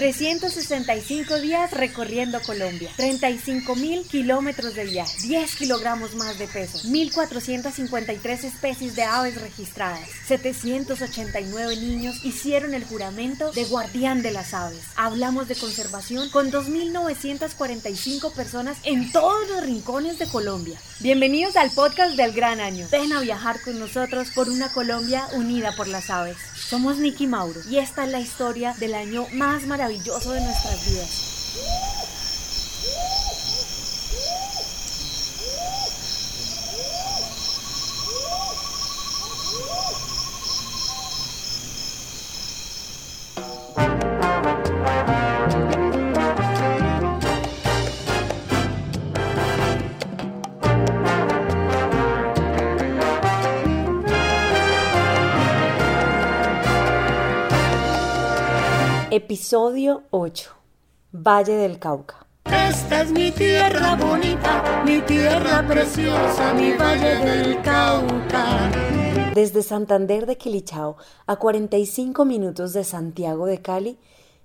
365 días recorriendo Colombia, 35 mil kilómetros de viaje, 10 kilogramos más de peso, 1.453 especies de aves registradas, 789 niños hicieron el juramento de guardián de las aves. Hablamos de conservación con 2.945 personas en todos los rincones de Colombia. Bienvenidos al podcast del Gran Año. Ven a viajar con nosotros por una Colombia unida por las aves. Somos Nicky Mauro y esta es la historia del año más maravilloso de nuestras vidas. Episodio 8. Valle del Cauca. Esta es mi tierra bonita, mi tierra preciosa, mi Valle del Cauca. Desde Santander de Quilichao a 45 minutos de Santiago de Cali,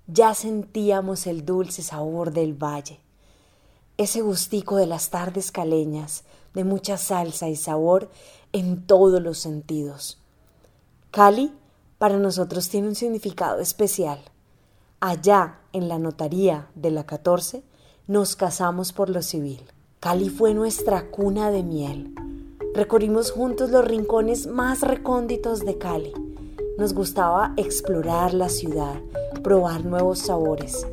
ya sentíamos el dulce sabor del valle. Ese gustico de las tardes caleñas, de mucha salsa y sabor en todos los sentidos. Cali para nosotros tiene un significado especial. Allá, en la notaría de la 14, nos casamos por lo civil. Cali fue nuestra cuna de miel. Recorrimos juntos los rincones más recónditos de Cali. Nos gustaba explorar la ciudad, probar nuevos sabores.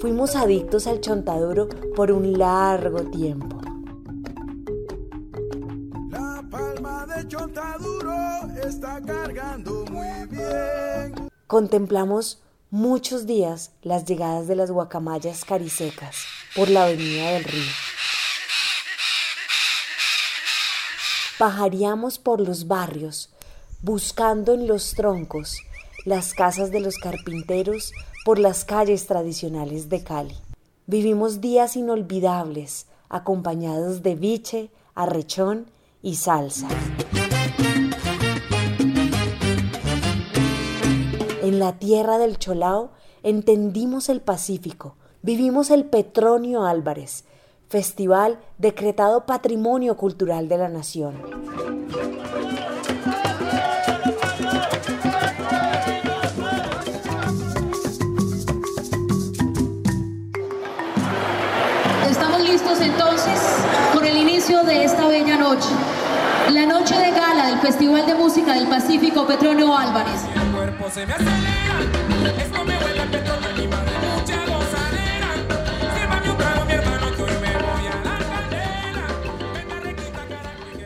Fuimos adictos al chontaduro por un largo tiempo. La palma de chontaduro está cargando muy bien. Contemplamos muchos días las llegadas de las guacamayas carisecas por la avenida del río. Pajaríamos por los barrios, buscando en los troncos las casas de los carpinteros por las calles tradicionales de Cali. Vivimos días inolvidables, acompañados de biche, arrechón y salsa. La tierra del Cholao entendimos el Pacífico, vivimos el Petronio Álvarez, festival decretado Patrimonio Cultural de la Nación. Estamos listos entonces con el inicio de esta bella noche. La noche de gala del Festival de Música del Pacífico Petronio Álvarez.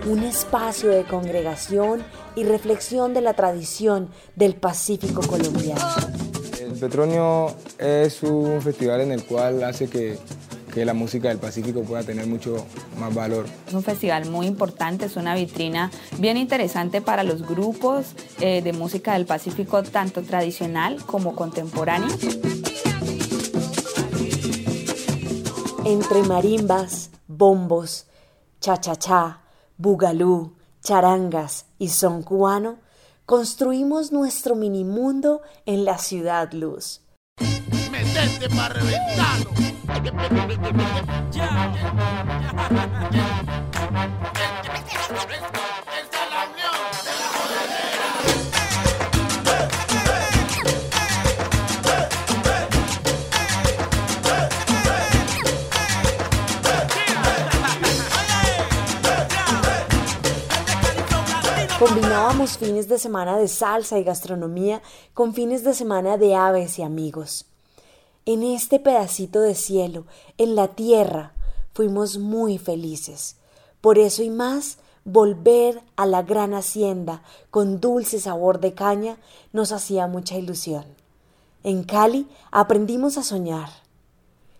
Un espacio de congregación y reflexión de la tradición del Pacífico colombiano. El Petronio es un festival en el cual hace que, que la música del Pacífico pueda tener mucho más valor. Es un festival muy importante, es una vitrina bien interesante para los grupos eh, de música del Pacífico, tanto tradicional como contemporánea. Entre marimbas, bombos, cha-cha-cha, bugalú, charangas y son cubano, construimos nuestro minimundo en la ciudad luz. Combinábamos fines de semana de salsa y gastronomía con fines de semana de aves y amigos. En este pedacito de cielo, en la tierra, fuimos muy felices. Por eso y más, volver a la gran hacienda con dulce sabor de caña nos hacía mucha ilusión. En Cali aprendimos a soñar.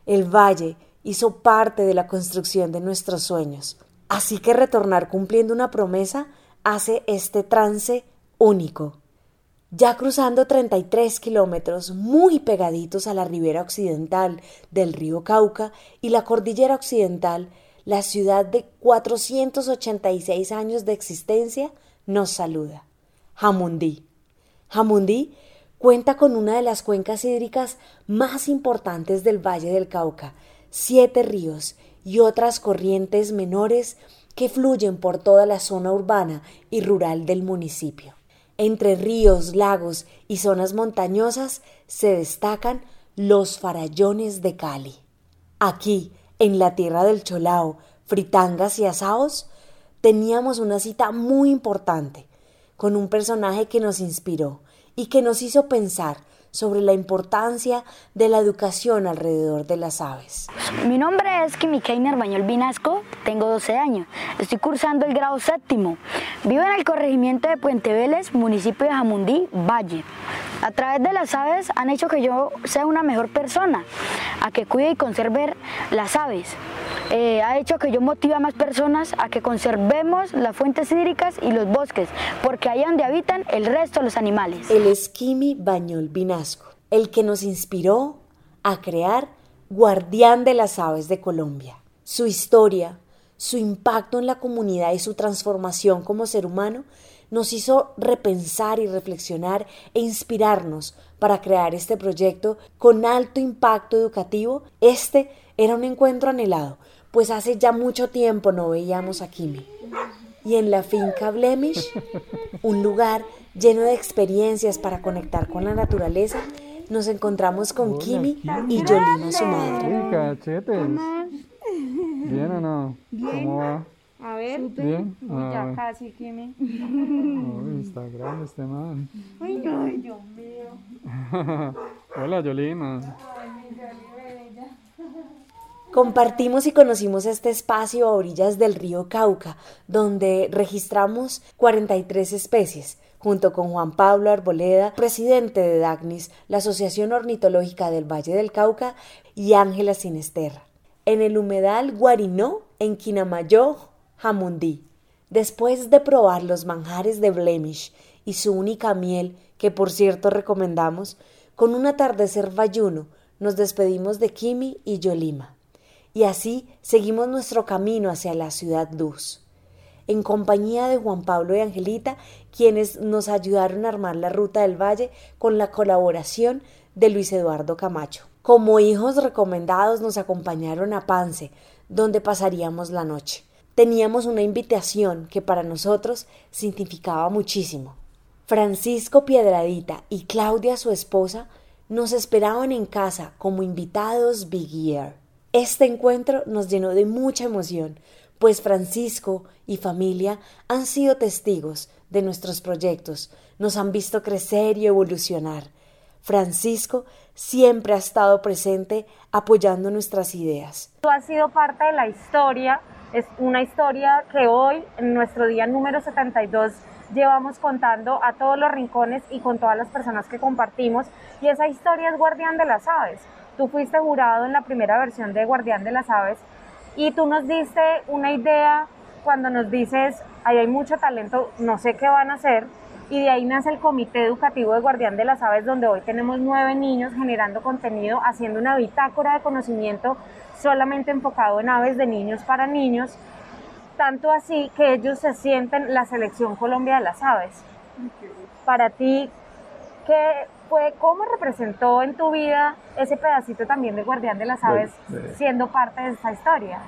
El valle hizo parte de la construcción de nuestros sueños. Así que retornar cumpliendo una promesa hace este trance único. Ya cruzando 33 kilómetros muy pegaditos a la ribera occidental del río Cauca y la cordillera occidental, la ciudad de 486 años de existencia nos saluda. Jamundí. Jamundí cuenta con una de las cuencas hídricas más importantes del Valle del Cauca, siete ríos y otras corrientes menores que fluyen por toda la zona urbana y rural del municipio. Entre ríos, lagos y zonas montañosas se destacan los farallones de Cali. Aquí, en la tierra del Cholao, fritangas y asaos, teníamos una cita muy importante con un personaje que nos inspiró y que nos hizo pensar sobre la importancia de la educación alrededor de las aves. Mi nombre es Keiner Bañol Vinasco, tengo 12 años, estoy cursando el grado séptimo. Vivo en el corregimiento de Puente Vélez, municipio de Jamundí, Valle. A través de las aves han hecho que yo sea una mejor persona, a que cuide y conserve las aves. Eh, ha hecho que yo motive a más personas a que conservemos las fuentes hídricas y los bosques, porque ahí donde habitan el resto de los animales. El Esquimi Bañol Vinasco, el que nos inspiró a crear Guardián de las Aves de Colombia. Su historia, su impacto en la comunidad y su transformación como ser humano nos hizo repensar y reflexionar e inspirarnos para crear este proyecto con alto impacto educativo. Este era un encuentro anhelado, pues hace ya mucho tiempo no veíamos a Kimi. Y en la finca Blemish, un lugar lleno de experiencias para conectar con la naturaleza, nos encontramos con Kimi, y Yolina, su madre. ¿Bien o no? ¿Cómo va? A ver, Bien. ya Ah, casi, Kimi. uy, está grande este man. Ay, ay, Dios mío. Hola, Yolina. Compartimos y conocimos este espacio a orillas del río Cauca, donde registramos 43 especies, junto con Juan Pablo Arboleda, presidente de DACNIS, la Asociación Ornitológica del Valle del Cauca, y Ángela Sinesterra. En el humedal Guarinó, en Quinamayo, Jamundí. Después de probar los manjares de Blemish y su única miel, que por cierto recomendamos, con un atardecer bayuno nos despedimos de Kimi y Yolima. Y así seguimos nuestro camino hacia la ciudad luz, en compañía de Juan Pablo y Angelita, quienes nos ayudaron a armar la ruta del valle con la colaboración de Luis Eduardo Camacho. Como hijos recomendados nos acompañaron a Pance, donde pasaríamos la noche. Teníamos una invitación que para nosotros significaba muchísimo. Francisco Piedradita y Claudia, su esposa, nos esperaban en casa como invitados Big. Este encuentro nos llenó de mucha emoción, pues Francisco y familia han sido testigos de nuestros proyectos, nos han visto crecer y evolucionar. Francisco siempre ha estado presente apoyando nuestras ideas. Tú has sido parte de la historia, es una historia que hoy, en nuestro día número 72, llevamos contando a todos los rincones y con todas las personas que compartimos, y esa historia es Guardián de las Aves. Tú fuiste jurado en la primera versión de Guardián de las Aves y tú nos diste una idea cuando nos dices, ahí hay mucho talento, no sé qué van a hacer, y de ahí nace el Comité Educativo de Guardián de las Aves, donde hoy tenemos nueve niños generando contenido, haciendo una bitácora de conocimiento solamente enfocado en aves de niños para niños, tanto así que ellos se sienten la selección Colombia de las aves. Para ti, ¿qué fue, cómo representó en tu vida ese pedacito también de Guardián de las Aves Bueno, eh. siendo parte de esta historia?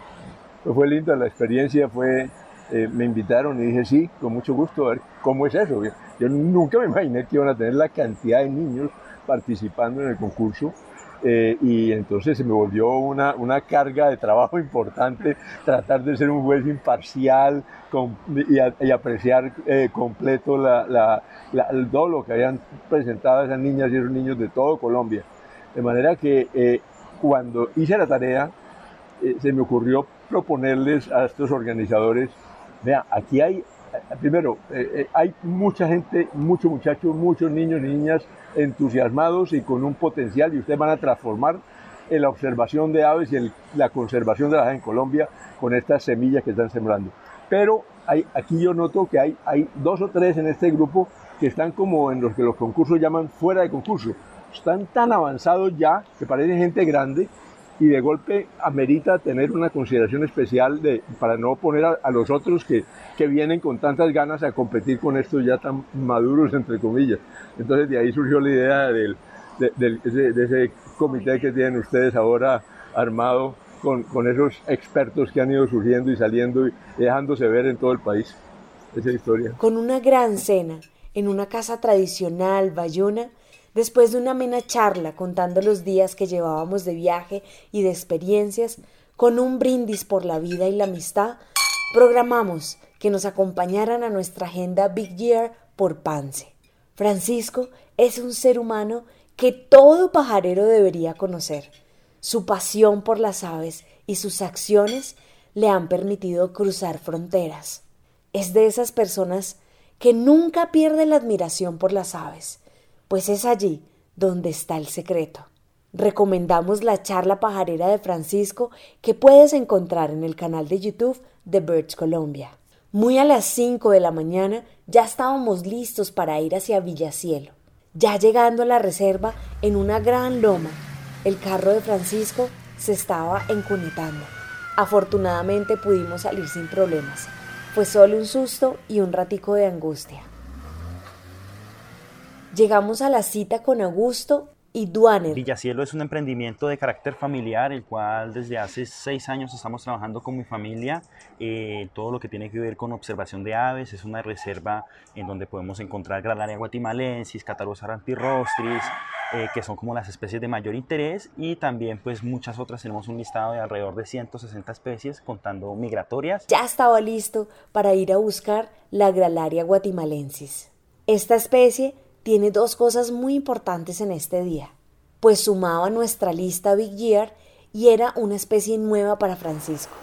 Pues fue linda la experiencia, fue, eh, me invitaron y dije sí, con mucho gusto, a ver cómo es eso. Yo, yo nunca me imaginé que iban a tener la cantidad de niños participando en el concurso. Eh, y entonces se me volvió una, una carga de trabajo importante tratar de ser un juez imparcial con- y, a- y apreciar eh, completo la, la- la- el- todo lo que habían presentado esas niñas y esos niños de todo Colombia. De manera que eh, cuando hice la tarea, eh, se me ocurrió proponerles a estos organizadores, vea, aquí hay, eh, primero, eh, hay mucha gente, muchos muchachos, muchos niños y niñas entusiasmados y con un potencial y ustedes van a transformar en la observación de aves y el- la conservación de las aves en Colombia con estas semillas que están sembrando. Pero aquí yo noto que hay, hay dos o tres en este grupo que están como en los que los concursos llaman fuera de concurso. Están tan avanzados ya que parecen gente grande y de golpe amerita tener una consideración especial de, para no poner a, los otros que, que, vienen con tantas ganas a competir con estos ya tan maduros, entre comillas. Entonces de ahí surgió la idea del, de, de, ese comité que tienen ustedes ahora armado con, con, esos expertos que han ido surgiendo y saliendo y dejándose ver en todo el país. Esa historia. Con una gran cena en una casa tradicional bayona, Después de una amena charla contando los días que llevábamos de viaje y de experiencias, con un brindis por la vida y la amistad, programamos que nos acompañaran a nuestra agenda Big Year por Pance. Francisco es un ser humano que todo pajarero debería conocer. Su pasión por las aves y sus acciones le han permitido cruzar fronteras. Es de esas personas que nunca pierde la admiración por las aves pues es allí donde está el secreto. Recomendamos la charla pajarera de Francisco que puedes encontrar en el canal de YouTube de Birds Colombia. Muy a las 5 de la mañana ya estábamos listos para ir hacia Villacielo. Ya llegando a la reserva en una gran loma, el carro de Francisco se estaba encunetando. Afortunadamente pudimos salir sin problemas. Fue solo un susto y un ratico de angustia. Llegamos a la cita con Augusto y Duaner. Villacielo es un emprendimiento de carácter familiar, el cual desde hace seis años estamos trabajando con mi familia. Eh, todo lo que tiene que ver con observación de aves, es una reserva en donde podemos encontrar Gralaria guatimalensis, Catarus arantirostris, eh, que son como las especies de mayor interés y también pues muchas otras. Tenemos un listado de alrededor de 160 especies contando migratorias. Ya estaba listo para ir a buscar la Gralaria guatimalensis. Esta especie tiene dos cosas muy importantes en este día, pues sumaba nuestra lista Big Year y era una especie nueva para Francisco.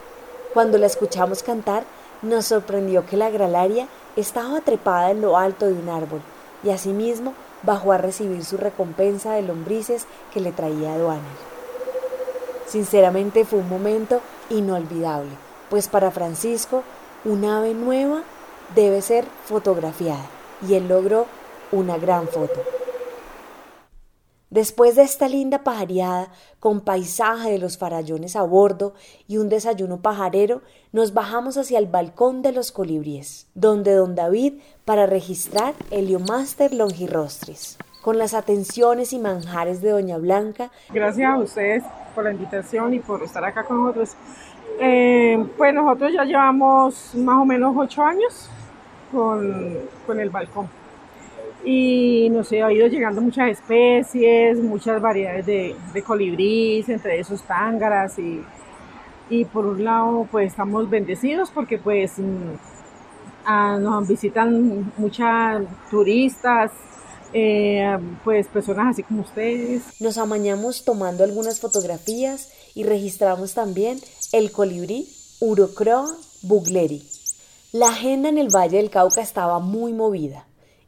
Cuando la escuchamos cantar, nos sorprendió que la gralaria estaba trepada en lo alto de un árbol y asimismo bajó a recibir su recompensa de lombrices que le traía aduana. Sinceramente fue un momento inolvidable, pues para Francisco una ave nueva debe ser fotografiada y él logró una gran foto. Después de esta linda pajareada, con paisaje de los farallones a bordo y un desayuno pajarero, nos bajamos hacia el balcón de los colibríes, donde don David para registrar Heliomaster longirostris. Con las atenciones y manjares de doña Blanca. Gracias a ustedes por la invitación y por estar acá con nosotros. Eh, pues nosotros ya llevamos más o menos ocho años con, con el balcón y nos ha ido llegando muchas especies, muchas variedades de, de colibríes, entre esos tángaras y, y, por un lado pues estamos bendecidos porque pues mm, nos visitan muchas turistas, eh, pues personas así como ustedes. Nos amañamos tomando algunas fotografías y registramos también el colibrí Urocroa bugleri. La agenda en el Valle del Cauca estaba muy movida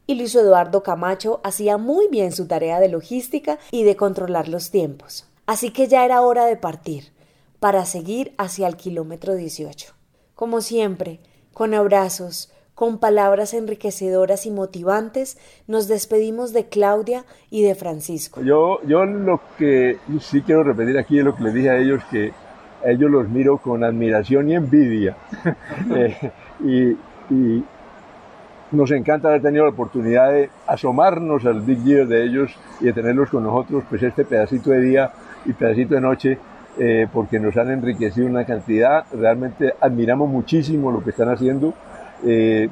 y Luis Eduardo Camacho hacía muy bien su tarea de logística y de controlar los tiempos. Así que ya era hora de partir, para seguir hacia el kilómetro 18. Como siempre, con abrazos, con palabras enriquecedoras y motivantes, nos despedimos de Claudia y de Francisco. Yo, yo lo que sí quiero repetir aquí es lo que les dije a ellos, que a ellos los miro con admiración y envidia. Eh, y nos encanta haber tenido la oportunidad de asomarnos al Big Year de ellos y de tenerlos con nosotros, pues este pedacito de día y pedacito de noche, eh, porque nos han enriquecido una cantidad. Realmente admiramos muchísimo lo que están haciendo eh,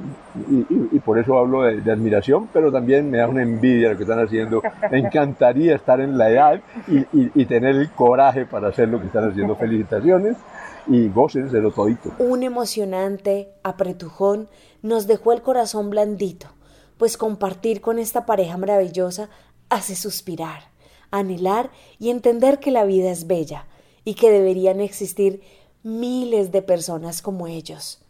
y, por eso hablo de, admiración, pero también me da una envidia lo que están haciendo. Me encantaría estar en la edad y, y tener el coraje para hacer lo que están haciendo. Felicitaciones y lo todito. Un emocionante apretujón nos dejó el corazón blandito, pues compartir con esta pareja maravillosa hace suspirar, anhelar y entender que la vida es bella y que deberían existir miles de personas como ellos.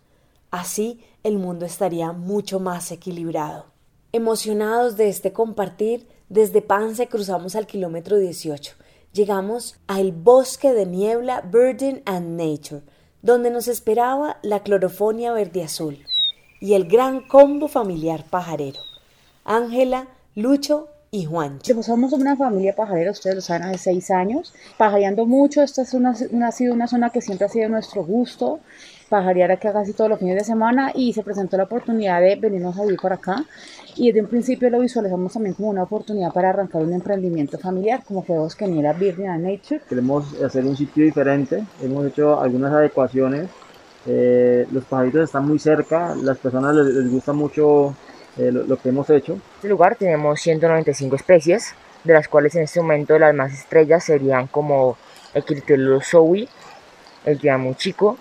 Así el mundo estaría mucho más equilibrado. Emocionados de este compartir, desde Pance cruzamos al kilómetro 18 llegamos al bosque de niebla Burden and Nature, donde nos esperaba la clorofonia verde azul y el gran combo familiar pajarero, Ángela, Lucho y Juancho. Pues somos una familia pajarera, ustedes lo saben, hace seis años, pajareando mucho, esta es una, ha sido una zona que siempre ha sido nuestro gusto, pajarear acá casi todos los fines de semana y se presentó la oportunidad de venirnos a vivir por acá y desde un principio lo visualizamos también como una oportunidad para arrancar un emprendimiento familiar como fue Bosqueniera Virgen Nature. Queremos hacer un sitio diferente, hemos hecho algunas adecuaciones, eh, los pajaritos están muy cerca, las personas les, gusta mucho eh, lo, que hemos hecho. En este lugar tenemos 195 especies, de las cuales en este momento las más estrellas serían como el Zoe, el chico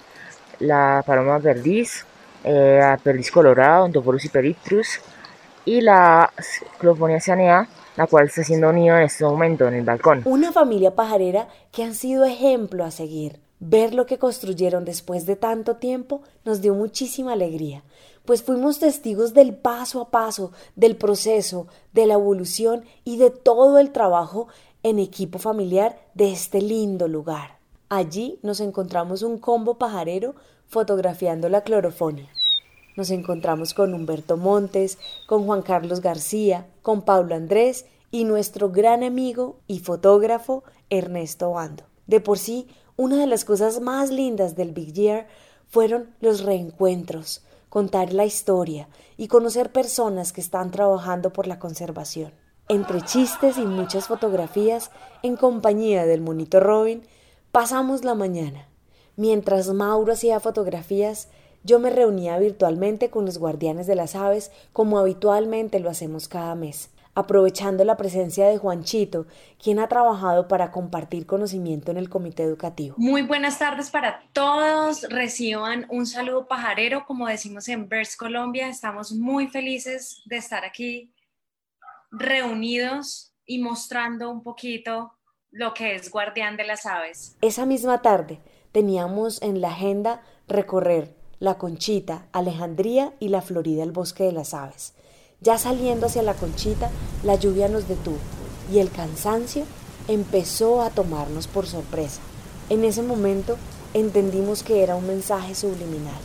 la paloma perdiz, eh, la perdiz colorada, Ontophorus hyperictrus y la Clofonia cianea, la cual está haciendo nido en este momento en el balcón. Una familia pajarera que han sido ejemplo a seguir. Ver lo que construyeron después de tanto tiempo nos dio muchísima alegría, pues fuimos testigos del paso a paso, del proceso, de la evolución y de todo el trabajo en equipo familiar de este lindo lugar. Allí nos encontramos un combo pajarero fotografiando la clorofonia. Nos encontramos con Humberto Montes, con Juan Carlos García, con Pablo Andrés y nuestro gran amigo y fotógrafo Ernesto Bando. De por sí, una de las cosas más lindas del Big Year fueron los reencuentros, contar la historia y conocer personas que están trabajando por la conservación. Entre chistes y muchas fotografías, en compañía del monito Robin, Pasamos la mañana. Mientras Mauro hacía fotografías, yo me reunía virtualmente con los guardianes de las aves como habitualmente lo hacemos cada mes, aprovechando la presencia de Juanchito, quien ha trabajado para compartir conocimiento en el comité educativo. Muy buenas tardes para todos. Reciban un saludo pajarero, como decimos en Birds Colombia. Estamos muy felices de estar aquí reunidos y mostrando un poquito lo que es guardián de las aves. Esa misma tarde teníamos en la agenda recorrer la Conchita, Alejandría y la Florida, el bosque de las aves. Ya saliendo hacia la Conchita, la lluvia nos detuvo y el cansancio empezó a tomarnos por sorpresa. En ese momento entendimos que era un mensaje subliminal,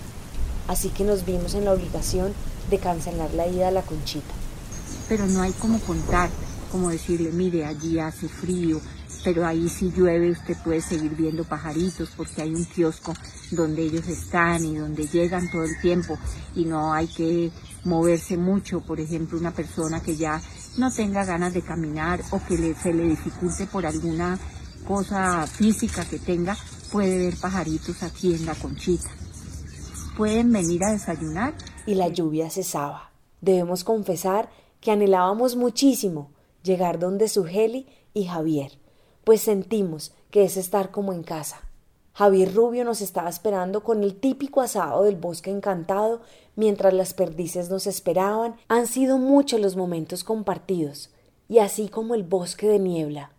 así que nos vimos en la obligación de cancelar la ida a la Conchita. Pero no hay como contar, como decirle, mire, allí hace frío, pero ahí si llueve usted puede seguir viendo pajaritos porque hay un kiosco donde ellos están y donde llegan todo el tiempo y no hay que moverse mucho, por ejemplo, una persona que ya no tenga ganas de caminar o que se le dificulte por alguna cosa física que tenga, puede ver pajaritos aquí en la conchita. Pueden venir a desayunar. Y la lluvia cesaba. Debemos confesar que anhelábamos muchísimo llegar donde Sugeli y Javier, pues sentimos que es estar como en casa. Javier Rubio nos estaba esperando con el típico asado del bosque encantado mientras las perdices nos esperaban. Han sido muchos los momentos compartidos, y así como el bosque de niebla.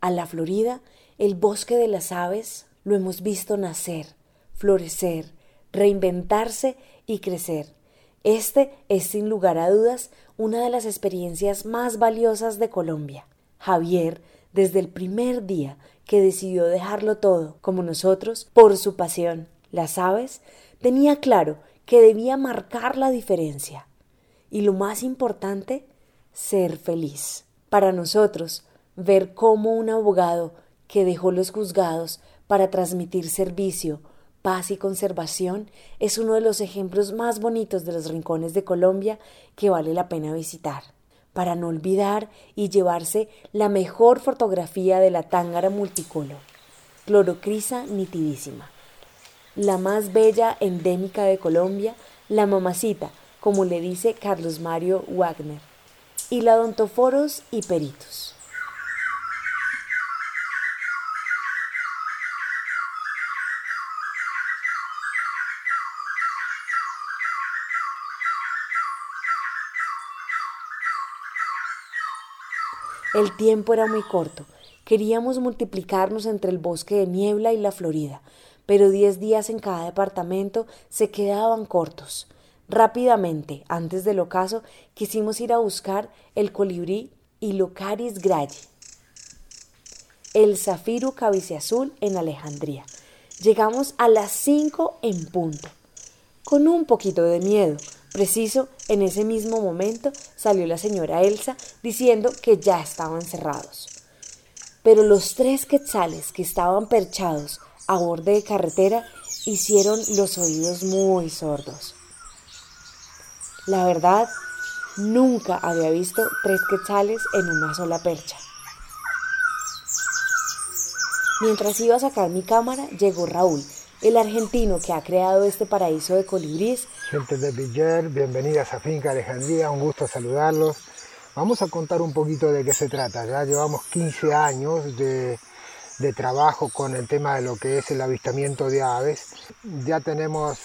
A la Florida, el bosque de las aves lo hemos visto nacer, florecer, reinventarse y crecer. Este es sin lugar a dudas una de las experiencias más valiosas de Colombia. Javier desde el primer día que decidió dejarlo todo, como nosotros, por su pasión. Las aves tenía claro que debía marcar la diferencia. Y lo más importante, ser feliz. Para nosotros, ver cómo un abogado que dejó los juzgados para transmitir servicio, paz y conservación es uno de los ejemplos más bonitos de los rincones de Colombia que vale la pena visitar para no olvidar y llevarse la mejor fotografía de la tángara multicolor, clorocrisa nitidísima. La más bella endémica de Colombia, la mamacita, como le dice Carlos Mario Wagner, y la Dontoforos y Peritos. El tiempo era muy corto. Queríamos multiplicarnos entre el bosque de niebla y la Florida, pero diez días en cada departamento se quedaban cortos. Rápidamente, antes del ocaso, quisimos ir a buscar el colibrí y Locaris graye, el zafiro cabiceazul en Alejandría. Llegamos a las cinco en punto, con un poquito de miedo, Preciso, en ese mismo momento salió la señora Elsa diciendo que ya estaban cerrados. Pero los tres quetzales que estaban perchados a borde de carretera hicieron los oídos muy sordos. La verdad, nunca había visto tres quetzales en una sola percha. Mientras iba a sacar mi cámara, llegó Raúl, el argentino que ha creado este paraíso de colibríes. Gente de Villar, bienvenidas a Finca Alejandría, un gusto saludarlos. Vamos a contar un poquito de qué se trata. Ya llevamos 15 años de, trabajo con el tema de lo que es el avistamiento de aves. Ya tenemos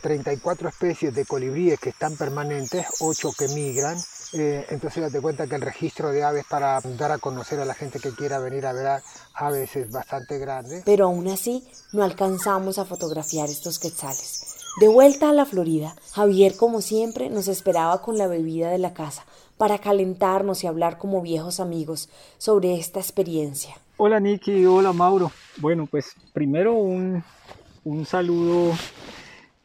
34 eh, especies de colibríes que están permanentes, 8 que migran. Eh, entonces date cuenta que el registro de aves para dar a conocer a la gente que quiera venir a ver aves es bastante grande. Pero aún así no alcanzamos a fotografiar estos quetzales. De vuelta a la Florida, Javier como siempre nos esperaba con la bebida de la casa para calentarnos y hablar como viejos amigos sobre esta experiencia. Hola Nicky, hola Mauro. Bueno, pues primero un, un saludo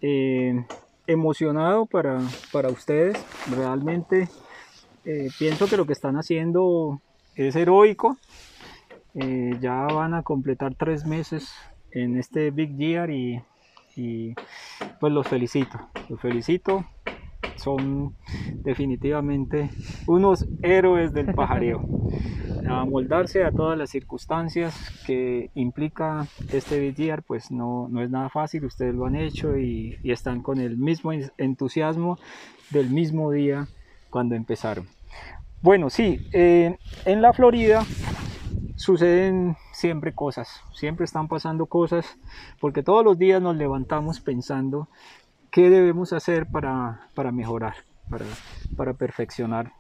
eh, emocionado para, para, ustedes. Realmente eh, pienso que lo que están haciendo es heroico. Eh, ya van a completar tres meses en este Big Year y, y pues los felicito. Los felicito son definitivamente unos héroes del pajareo. moldarse a todas las circunstancias que implica este Big pues no, no es nada fácil, ustedes lo han hecho y, están con el mismo entusiasmo del mismo día cuando empezaron. Bueno, sí, eh, en la Florida suceden siempre cosas, siempre están pasando cosas, porque todos los días nos levantamos pensando qué debemos hacer para, mejorar, para, perfeccionar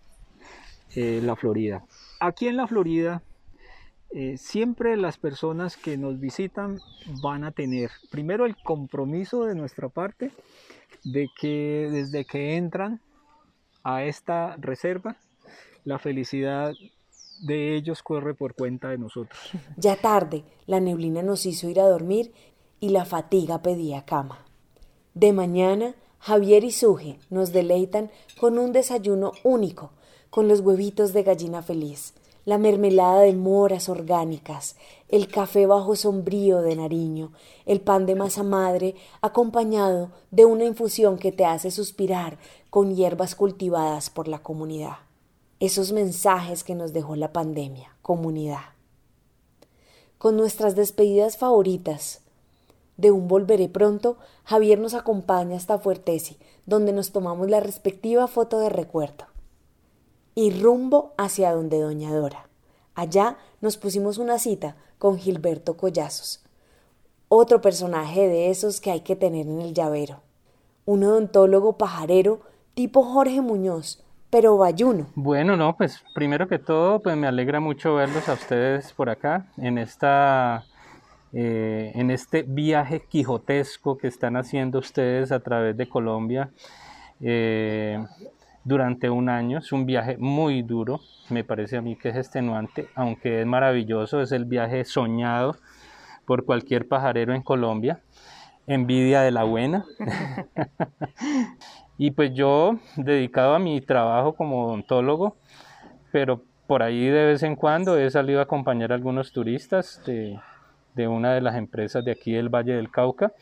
eh, la Florida. Aquí en la Florida, eh, siempre las personas que nos visitan van a tener primero el compromiso de nuestra parte de que desde que entran a esta reserva, la felicidad de ellos corre por cuenta de nosotros. Ya tarde, la neblina nos hizo ir a dormir y la fatiga pedía cama. De mañana, Javier y Suje nos deleitan con un desayuno único, con los huevitos de gallina feliz, la mermelada de moras orgánicas, el café bajo sombrío de Nariño, el pan de masa madre acompañado de una infusión que te hace suspirar con hierbas cultivadas por la comunidad. Esos mensajes que nos dejó la pandemia, comunidad. Con nuestras despedidas favoritas, de un volveré pronto, Javier nos acompaña hasta Fuertesi, donde nos tomamos la respectiva foto de recuerdo. Y rumbo hacia donde Doña Dora. Allá nos pusimos una cita con Gilberto Collazos, otro personaje de esos que hay que tener en el llavero. Un odontólogo pajarero tipo Jorge Muñoz, pero bayuno. Bueno, no, pues primero que todo, pues me alegra mucho verlos a ustedes por acá en esta eh, en este viaje quijotesco que están haciendo ustedes a través de Colombia eh, durante un año. Es un viaje muy duro, me parece a mí que es extenuante, aunque es maravilloso, es el viaje soñado por cualquier pajarero en Colombia. Envidia de la buena. y pues yo, dedicado a mi trabajo como odontólogo, pero por ahí de vez en cuando he salido a acompañar a algunos turistas de, de una de las empresas de aquí del Valle del Cauca.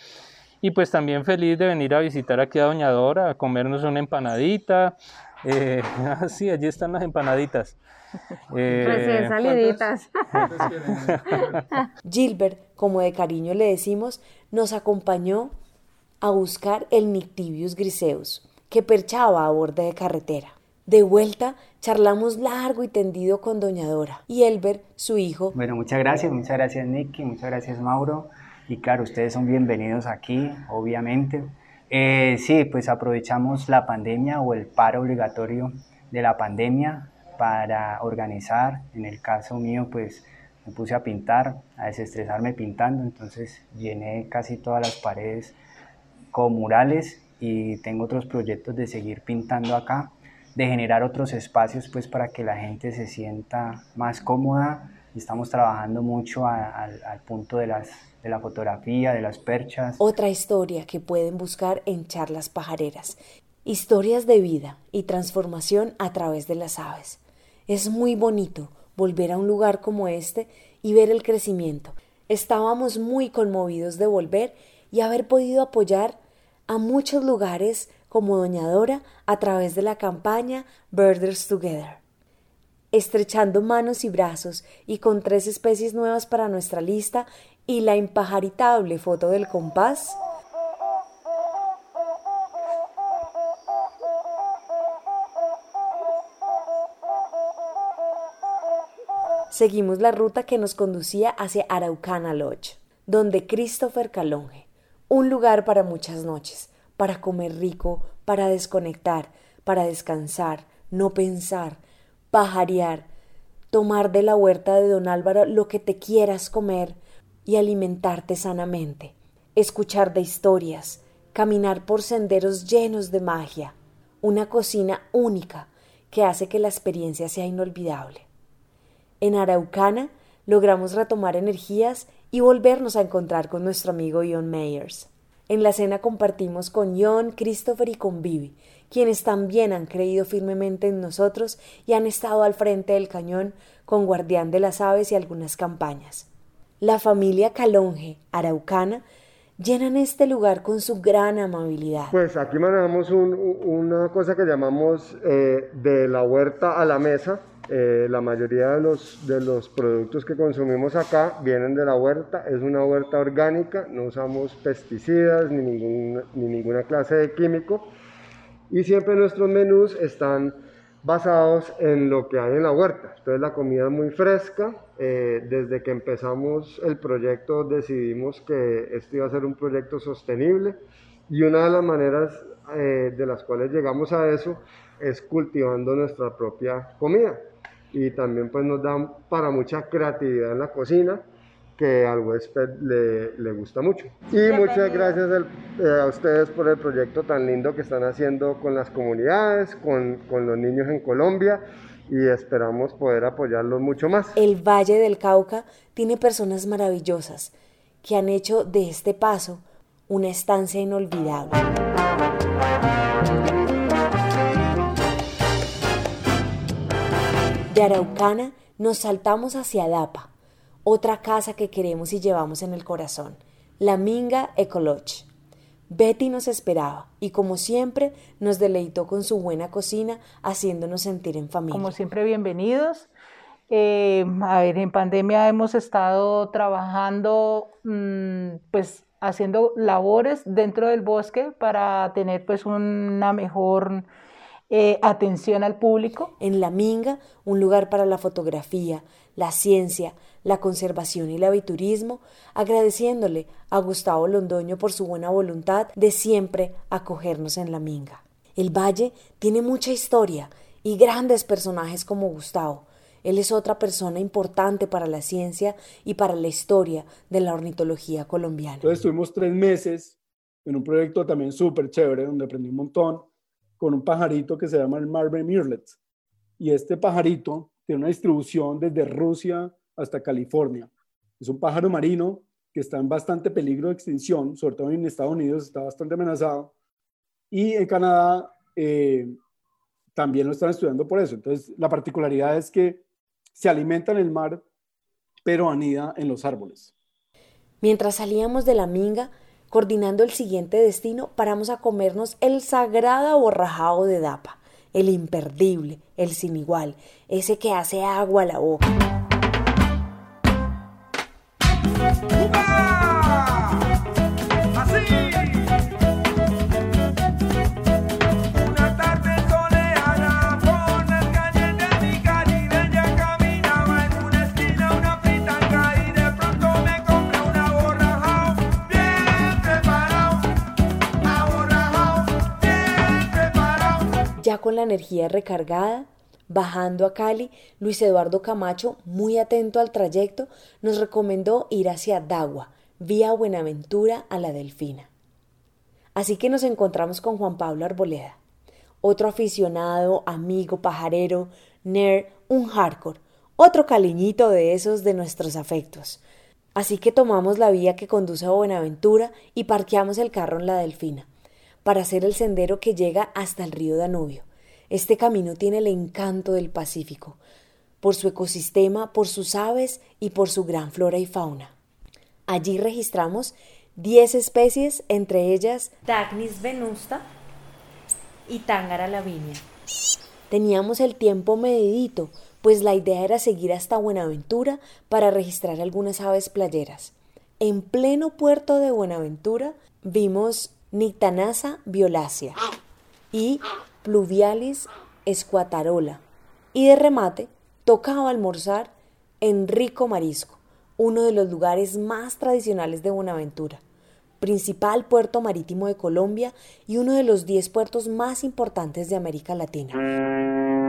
Y pues también feliz de venir a visitar aquí a Doña Dora, a comernos una empanadita. Eh, ah, sí, allí están las empanaditas. Eh, Recién saliditas. Gilbert, como de cariño le decimos, nos acompañó a buscar el Nictibius griseus, que perchaba a borde de carretera. De vuelta, charlamos largo y tendido con Doña Dora y Elber, su hijo. Bueno, muchas gracias, muchas gracias Nicky, muchas gracias Mauro. Y claro, ustedes son bienvenidos aquí, obviamente. Eh, sí, pues aprovechamos la pandemia o el paro obligatorio de la pandemia para organizar. En el caso mío, pues me puse a pintar, a desestresarme pintando, entonces llené casi todas las paredes con murales y tengo otros proyectos de seguir pintando acá de generar otros espacios pues para que la gente se sienta más cómoda Estamos trabajando mucho al punto de, las, de la fotografía, de las perchas. Otra historia que pueden buscar en charlas pajareras. Historias de vida y transformación a través de las aves. Es muy bonito volver a un lugar como este y ver el crecimiento. Estábamos muy conmovidos de volver y haber podido apoyar a muchos lugares como Doña Dora a través de la campaña Birders Together. Estrechando manos y brazos y con tres especies nuevas para nuestra lista y la impajaritable foto del compás, seguimos la ruta que nos conducía hacia Araucana Lodge, donde Christopher Calonge, un lugar para muchas noches, para comer rico, para desconectar, para descansar, no pensar, pajarear, tomar de la huerta de don Álvaro lo que te quieras comer y alimentarte sanamente, escuchar de historias, caminar por senderos llenos de magia, una cocina única que hace que la experiencia sea inolvidable. En Araucana logramos retomar energías y volvernos a encontrar con nuestro amigo John Mayers. En la cena compartimos con John, Christopher y con Vivi, quienes también han creído firmemente en nosotros y han estado al frente del cañón con Guardián de las Aves y algunas campañas. La familia Calonge, araucana, llenan este lugar con su gran amabilidad. Pues aquí manejamos una cosa que llamamos eh, de la huerta a la mesa, eh, la mayoría de los, de los productos que consumimos acá vienen de la huerta, es una huerta orgánica, no usamos pesticidas ni, ningún, ni ninguna clase de químico y siempre nuestros menús están basados en lo que hay en la huerta. Entonces la comida es muy fresca, eh, desde que empezamos el proyecto decidimos que esto iba a ser un proyecto sostenible. Y una de las maneras eh, de las cuales llegamos a eso es cultivando nuestra propia comida. Y también pues nos dan para mucha creatividad en la cocina que al huésped le, le gusta mucho. Y muchas gracias eh, a ustedes por el proyecto tan lindo que están haciendo con las comunidades, con, con los niños en Colombia y esperamos poder apoyarlos mucho más. El Valle del Cauca tiene personas maravillosas que han hecho de este paso una estancia inolvidable. De Araucana nos saltamos hacia Dapa, otra casa que queremos y llevamos en el corazón, la Minga Ecoloche. Betty nos esperaba y como siempre nos deleitó con su buena cocina haciéndonos sentir en familia. Como siempre, bienvenidos. Eh, a ver, en pandemia hemos estado trabajando, mm, pues haciendo labores dentro del bosque para tener pues una mejor eh, atención al público. En La Minga, un lugar para la fotografía, la ciencia, la conservación y el aviturismo, agradeciéndole a Gustavo Londoño por su buena voluntad de siempre acogernos en La Minga. El valle tiene mucha historia y grandes personajes como Gustavo. Él es otra persona importante para la ciencia y para la historia de la ornitología colombiana. Entonces estuvimos tres meses en un proyecto también súper chévere donde aprendí un montón con un pajarito que se llama el Marble Mirlet. Y este pajarito tiene una distribución desde Rusia hasta California. Es un pájaro marino que está en bastante peligro de extinción, sobre todo en Estados Unidos está bastante amenazado. Y en Canadá eh, también lo están estudiando por eso. Entonces, la particularidad es que se alimenta en el mar, pero anida en los árboles. Mientras salíamos de la minga, Coordinando el siguiente destino, paramos a comernos el sagrado aborrajado de Dapa, el imperdible, el sin igual, ese que hace agua a la boca. Ya con la energía recargada, bajando a Cali, Luis Eduardo Camacho, muy atento al trayecto, nos recomendó ir hacia Dagua, vía Buenaventura a la Delfina. Así que nos encontramos con Juan Pablo Arboleda, otro aficionado, amigo, pajarero, nerd, un hardcore, otro caliñito de esos de nuestros afectos. Así que tomamos la vía que conduce a Buenaventura y parqueamos el carro en la Delfina, para hacer el sendero que llega hasta el río Danubio. Este camino tiene el encanto del Pacífico, por su ecosistema, por sus aves y por su gran flora y fauna. Allí registramos 10 especies, entre ellas Dagnis venusta y Tángara lavinia. Teníamos el tiempo medidito, pues la idea era seguir hasta Buenaventura para registrar algunas aves playeras. En pleno puerto de Buenaventura vimos Nictanasa violacea y Pluvialis escuatarola. Y de remate tocaba almorzar en Rico Marisco, uno de los lugares más tradicionales de Buenaventura, principal puerto marítimo de Colombia y uno de los 10 puertos más importantes de América Latina.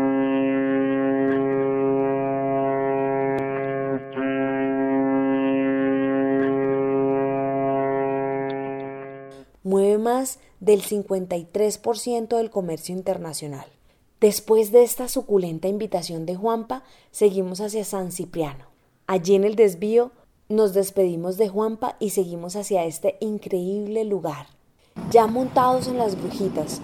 Mueve más del 53% del comercio internacional. Después de esta suculenta invitación de Juanpa, seguimos hacia San Cipriano. Allí en el desvío nos despedimos de Juanpa y seguimos hacia este increíble lugar. Ya montados en las brujitas,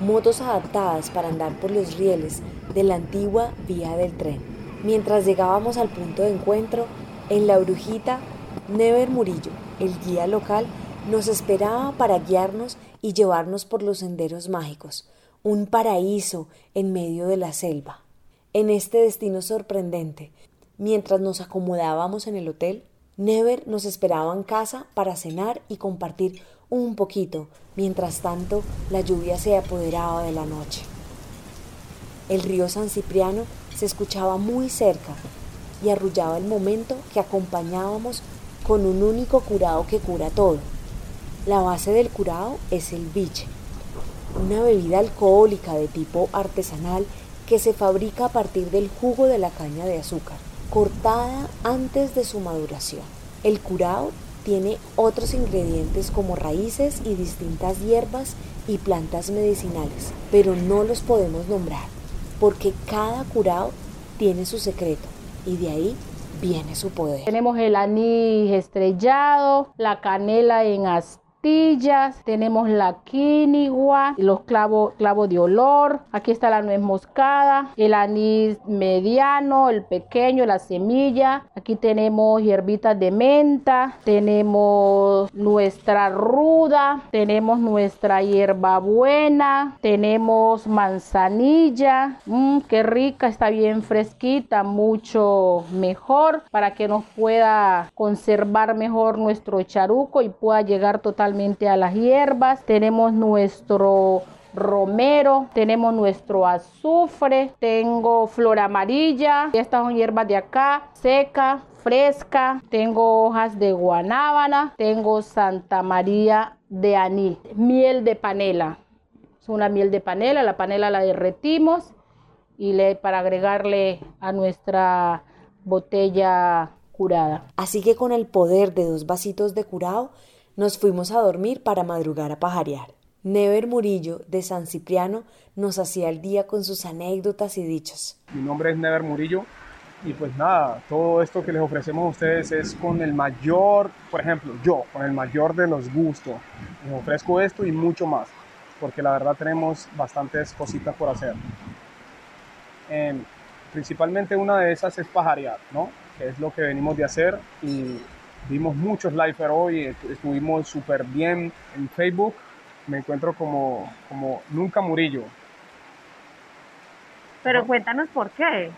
motos adaptadas para andar por los rieles de la antigua vía del tren. Mientras llegábamos al punto de encuentro, en la brujita, Never Murillo, el guía local, nos esperaba para guiarnos y llevarnos por los senderos mágicos, un paraíso en medio de la selva. En este destino sorprendente, mientras nos acomodábamos en el hotel, Never nos esperaba en casa para cenar y compartir un poquito, mientras tanto la lluvia se apoderaba de la noche. El río San Cipriano se escuchaba muy cerca y arrullaba el momento que acompañábamos con un único curado que cura todo. La base del curado es el biche, una bebida alcohólica de tipo artesanal que se fabrica a partir del jugo de la caña de azúcar, cortada antes de su maduración. El curao tiene otros ingredientes como raíces y distintas hierbas y plantas medicinales, pero no los podemos nombrar, porque cada curao tiene su secreto y de ahí viene su poder. Tenemos el anís estrellado, la canela en tenemos la quinigua, los clavos clavo de olor, aquí está la nuez moscada, el anís mediano, el pequeño, la semilla, aquí tenemos hierbitas de menta, tenemos nuestra ruda, tenemos nuestra hierba buena, tenemos manzanilla, mmm, qué rica, está bien fresquita, mucho mejor para que nos pueda conservar mejor nuestro charuco y pueda llegar totalmente a las hierbas. Tenemos nuestro romero, tenemos nuestro azufre, tengo flor amarilla, estas son hierbas de acá, seca, fresca, tengo hojas de guanábana, tengo Santa María de aní, miel de panela, es una miel de panela, la panela la derretimos y le, para agregarle a nuestra botella curada. Así que con el poder de dos vasitos de curado, nos fuimos a dormir para madrugar a pajarear. Never Murillo, de San Cipriano, nos hacía el día con sus anécdotas y dichos. Mi nombre es Never Murillo y pues nada, todo esto que les ofrecemos a ustedes es con el mayor, por ejemplo, yo, con el mayor de los gustos. Les ofrezco esto y mucho más, porque la verdad tenemos bastantes cositas por hacer. Em, principalmente una de esas es pajarear, ¿no? Que es lo que venimos de hacer y Vimos muchos live hoy, estuvimos súper bien en Facebook. Me encuentro como, como Nunca Murillo. Pero cuéntanos por qué.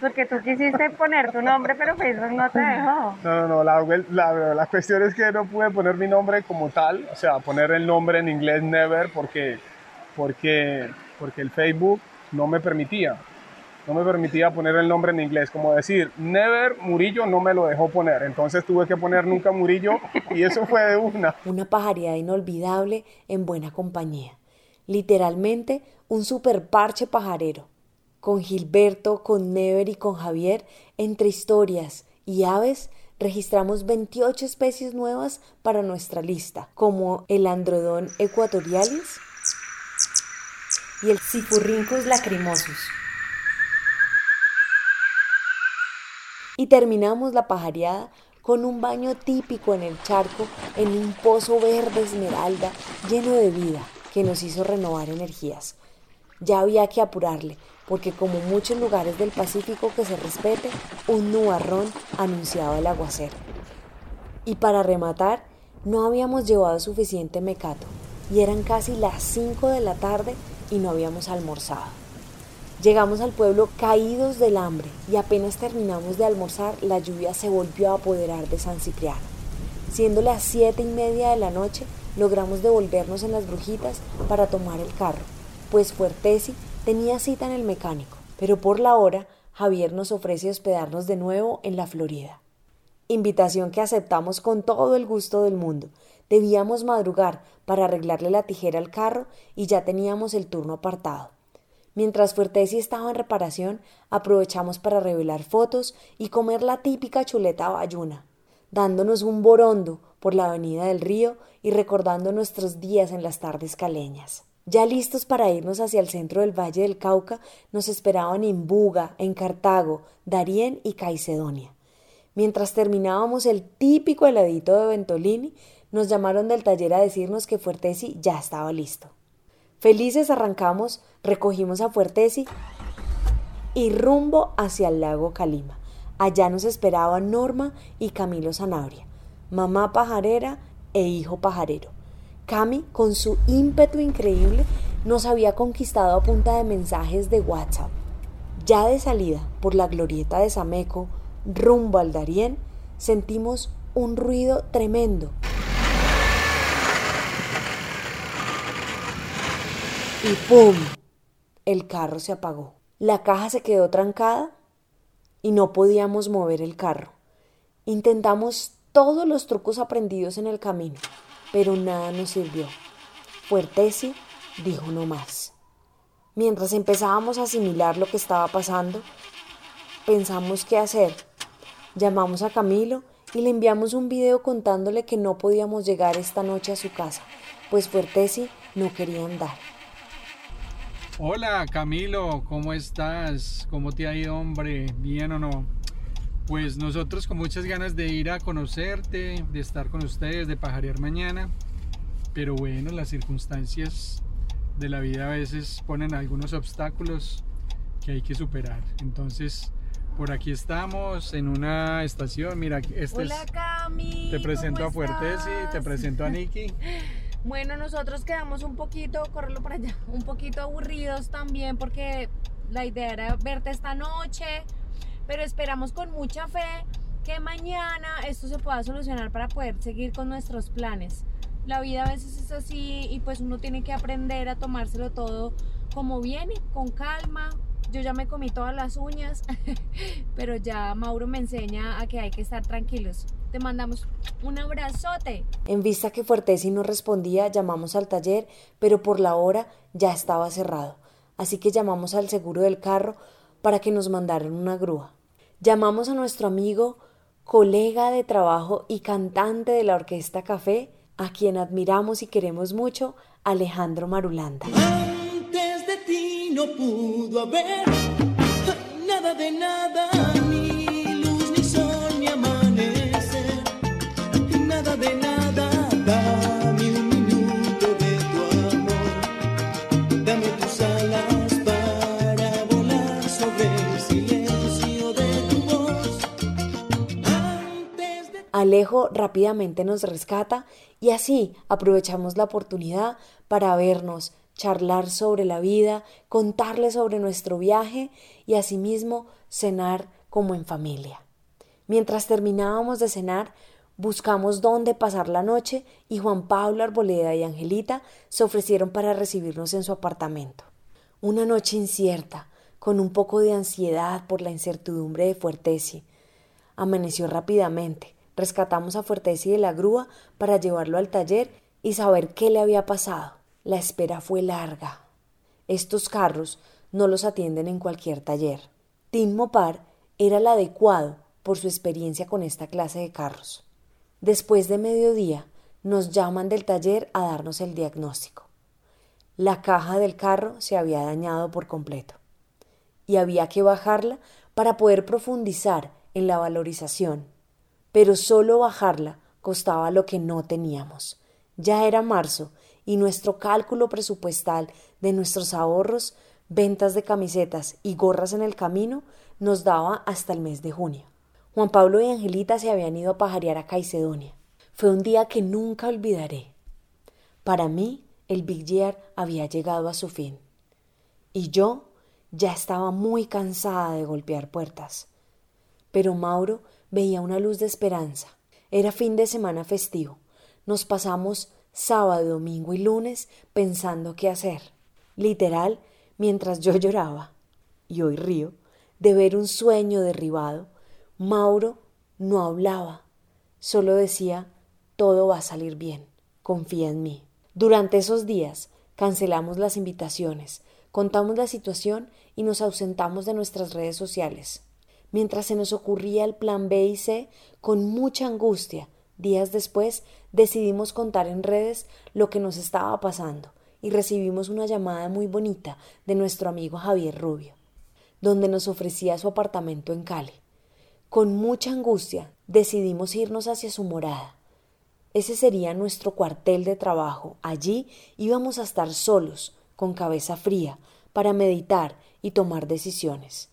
Porque tú quisiste poner tu nombre, pero Facebook no te dejó. No, no, no. La, la, la, cuestión es que no pude poner mi nombre como tal, o sea, poner el nombre en inglés Never, porque, porque, porque el Facebook no me permitía no me permitía poner el nombre en inglés, como decir, Never Murillo no me lo dejó poner, entonces tuve que poner nunca Murillo y eso fue de una. Una pajareada inolvidable en buena compañía, literalmente un super parche pajarero, con Gilberto, con Never y con Javier, entre historias y aves, registramos 28 especies nuevas para nuestra lista, como el Androdon equatorialis y el Cifurrincus lacrimosus. Y terminamos la pajareada con un baño típico en el charco en un pozo verde esmeralda lleno de vida que nos hizo renovar energías. Ya había que apurarle, porque como muchos lugares del Pacífico que se respete, un nubarrón anunciaba el aguacero. Y para rematar, no habíamos llevado suficiente mecato, y eran casi las 5 de la tarde y no habíamos almorzado. Llegamos al pueblo caídos del hambre y apenas terminamos de almorzar, la lluvia se volvió a apoderar de San Cipriano. Siendo las siete y media de la noche, logramos devolvernos en las brujitas para tomar el carro, pues Fuertesi tenía cita en el mecánico, pero por la hora Javier nos ofrece hospedarnos de nuevo en la Florida. Invitación que aceptamos con todo el gusto del mundo. Debíamos madrugar para arreglarle la tijera al carro y ya teníamos el turno apartado. Mientras Fuertesi estaba en reparación, aprovechamos para revelar fotos y comer la típica chuleta bayuna, dándonos un borondo por la avenida del río y recordando nuestros días en las tardes caleñas. Ya listos para irnos hacia el centro del Valle del Cauca, nos esperaban en Buga, en Cartago, Darién y Caicedonia. Mientras terminábamos el típico heladito de Ventolini, nos llamaron del taller a decirnos que Fuertesi ya estaba listo. Felices arrancamos, recogimos a Fuertesi y rumbo hacia el lago Calima. Allá nos esperaban Norma y Camilo Zanabria, mamá pajarera e hijo pajarero. Cami, con su ímpetu increíble, nos había conquistado a punta de mensajes de WhatsApp. Ya de salida por la glorieta de Sameco, rumbo al Darién, sentimos un ruido tremendo. Y ¡pum! El carro se apagó. La caja se quedó trancada y no podíamos mover el carro. Intentamos todos los trucos aprendidos en el camino, pero nada nos sirvió. Fuertesi dijo no más. Mientras empezábamos a asimilar lo que estaba pasando, pensamos qué hacer. Llamamos a Camilo y le enviamos un video contándole que no podíamos llegar esta noche a su casa, pues Fuertesi no quería andar. Hola Camilo, ¿cómo estás? ¿Cómo te ha ido, hombre? ¿Bien o no? Pues nosotros con muchas ganas de ir a conocerte, de estar con ustedes, de pajarear mañana. Pero bueno, las circunstancias de la vida a veces ponen algunos obstáculos que hay que superar. Entonces, por aquí estamos en una estación. Mira, este Hola, Cami. Te presento a Fuertes y te presento a Nikki. Bueno, nosotros quedamos un poquito, correrlo para allá, un poquito aburridos también porque la idea era verte esta noche, pero esperamos con mucha fe que mañana esto se pueda solucionar para poder seguir con nuestros planes. La vida a veces es así y pues uno tiene que aprender a tomárselo todo como viene, con calma. Yo ya me comí todas las uñas, pero ya Mauro me enseña a que hay que estar tranquilos. Te mandamos un abrazote. En vista que Fuertesi no respondía, llamamos al taller, pero por la hora ya estaba cerrado. Así que llamamos al seguro del carro para que nos mandaran una grúa. Llamamos a nuestro amigo, colega de trabajo y cantante de la Orquesta Café, a quien admiramos y queremos mucho, Alejandro Marulanda. Antes de ti no pudo haber nada de nada, Alejo rápidamente nos rescata y así aprovechamos la oportunidad para vernos, charlar sobre la vida, contarle sobre nuestro viaje y asimismo cenar como en familia. Mientras terminábamos de cenar, buscamos dónde pasar la noche y Juan Pablo Arboleda y Angelita se ofrecieron para recibirnos en su apartamento. Una noche incierta, con un poco de ansiedad por la incertidumbre de Fuertesi. Amaneció rápidamente. Rescatamos a Fuertesi de la grúa para llevarlo al taller y saber qué le había pasado. La espera fue larga. Estos carros no los atienden en cualquier taller. Tim Mopar era el adecuado por su experiencia con esta clase de carros. Después de mediodía, nos llaman del taller a darnos el diagnóstico. La caja del carro se había dañado por completo y había que bajarla para poder profundizar en la valorización, pero solo bajarla costaba lo que no teníamos. Ya era marzo y nuestro cálculo presupuestal de nuestros ahorros, ventas de camisetas y gorras en el camino nos daba hasta el mes de junio. Juan Pablo y Angelita se habían ido a pajarear a Caicedonia. Fue un día que nunca olvidaré. Para mí, el Big Year había llegado a su fin. Y yo ya estaba muy cansada de golpear puertas. Pero Mauro veía una luz de esperanza. Era fin de semana festivo. Nos pasamos sábado, domingo y lunes pensando qué hacer. Literal, mientras yo lloraba, y hoy río, de ver un sueño derribado, Mauro no hablaba, solo decía, todo va a salir bien, confía en mí. Durante esos días cancelamos las invitaciones, contamos la situación y nos ausentamos de nuestras redes sociales. Mientras se nos ocurría el plan B y C, con mucha angustia, días después decidimos contar en redes lo que nos estaba pasando y recibimos una llamada muy bonita de nuestro amigo Javier Rubio, donde nos ofrecía su apartamento en Cali. Con mucha angustia decidimos irnos hacia su morada. Ese sería nuestro cuartel de trabajo. Allí íbamos a estar solos, con cabeza fría, para meditar y tomar decisiones.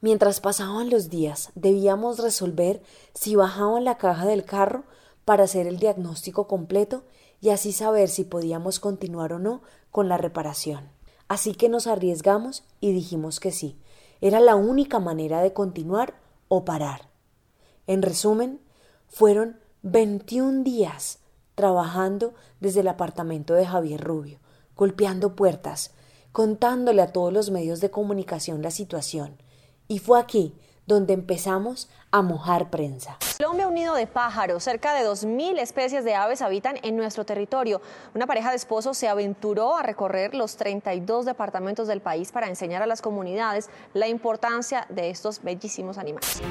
Mientras pasaban los días, debíamos resolver si bajaban la caja del carro para hacer el diagnóstico completo y así saber si podíamos continuar o no con la reparación. Así que nos arriesgamos y dijimos que sí. Era la única manera de continuar o parar. En resumen, fueron 21 días trabajando desde el apartamento de Javier Rubio, golpeando puertas, contándole a todos los medios de comunicación la situación. Y fue aquí donde empezamos a mojar prensa. Colombia Unido de Pájaros, cerca de 2.000 especies de aves habitan en nuestro territorio. Una pareja de esposos se aventuró a recorrer los 32 departamentos del país para enseñar a las comunidades la importancia de estos bellísimos animales.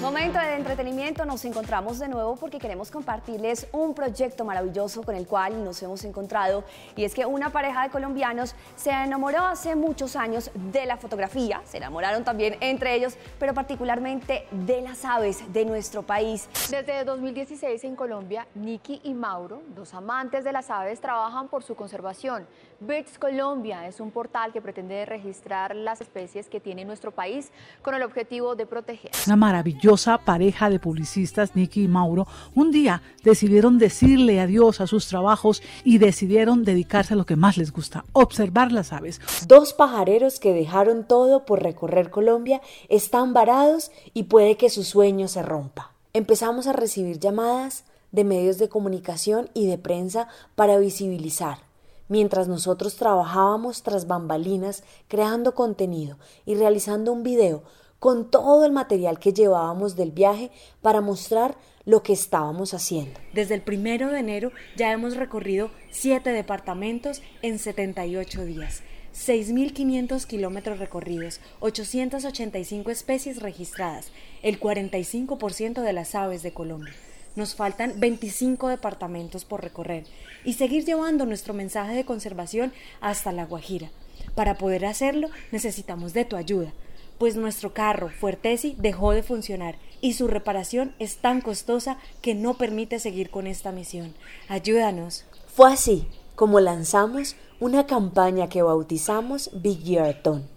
Momento de entretenimiento, nos encontramos de nuevo porque queremos compartirles un proyecto maravilloso con el cual nos hemos encontrado y es que una pareja de colombianos se enamoró hace muchos años de la fotografía, se enamoraron también entre ellos, pero particularmente de las aves de nuestro país. Desde 2016 en Colombia, Nicky y Mauro, dos amantes de las aves, trabajan por su conservación. Birds Colombia es un portal que pretende registrar las especies que tiene nuestro país con el objetivo de proteger. Una maravillosa pareja de publicistas, Nicky y Mauro, un día decidieron decirle adiós a sus trabajos y decidieron dedicarse a lo que más les gusta, observar las aves. Dos pajareros que dejaron todo por recorrer Colombia están varados y puede que su sueño se rompa. Empezamos a recibir llamadas de medios de comunicación y de prensa para visibilizar mientras nosotros trabajábamos tras bambalinas creando contenido y realizando un video con todo el material que llevábamos del viaje para mostrar lo que estábamos haciendo. Desde el primero de enero ya hemos recorrido siete departamentos en 78 días. 6.500 kilómetros recorridos, 885 especies registradas, el 45% de las aves de Colombia. Nos faltan 25 departamentos por recorrer y seguir llevando nuestro mensaje de conservación hasta La Guajira. Para poder hacerlo necesitamos de tu ayuda, pues nuestro carro Fuertesi dejó de funcionar y su reparación es tan costosa que no permite seguir con esta misión. Ayúdanos. Fue así como lanzamos una campaña que bautizamos Big Yearton,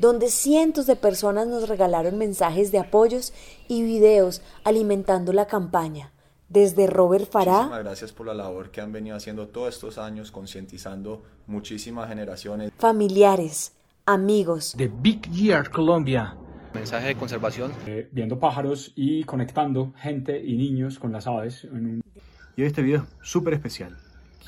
donde cientos de personas nos regalaron mensajes de apoyos y videos alimentando la campaña. Desde Robert Farah. Muchísimas gracias por la labor que han venido haciendo todos estos años, concientizando muchísimas generaciones. Familiares, amigos. De Big Year Colombia. Mensaje de conservación. Eh, viendo pájaros y conectando gente y niños con las aves. En un... Y este video es súper especial.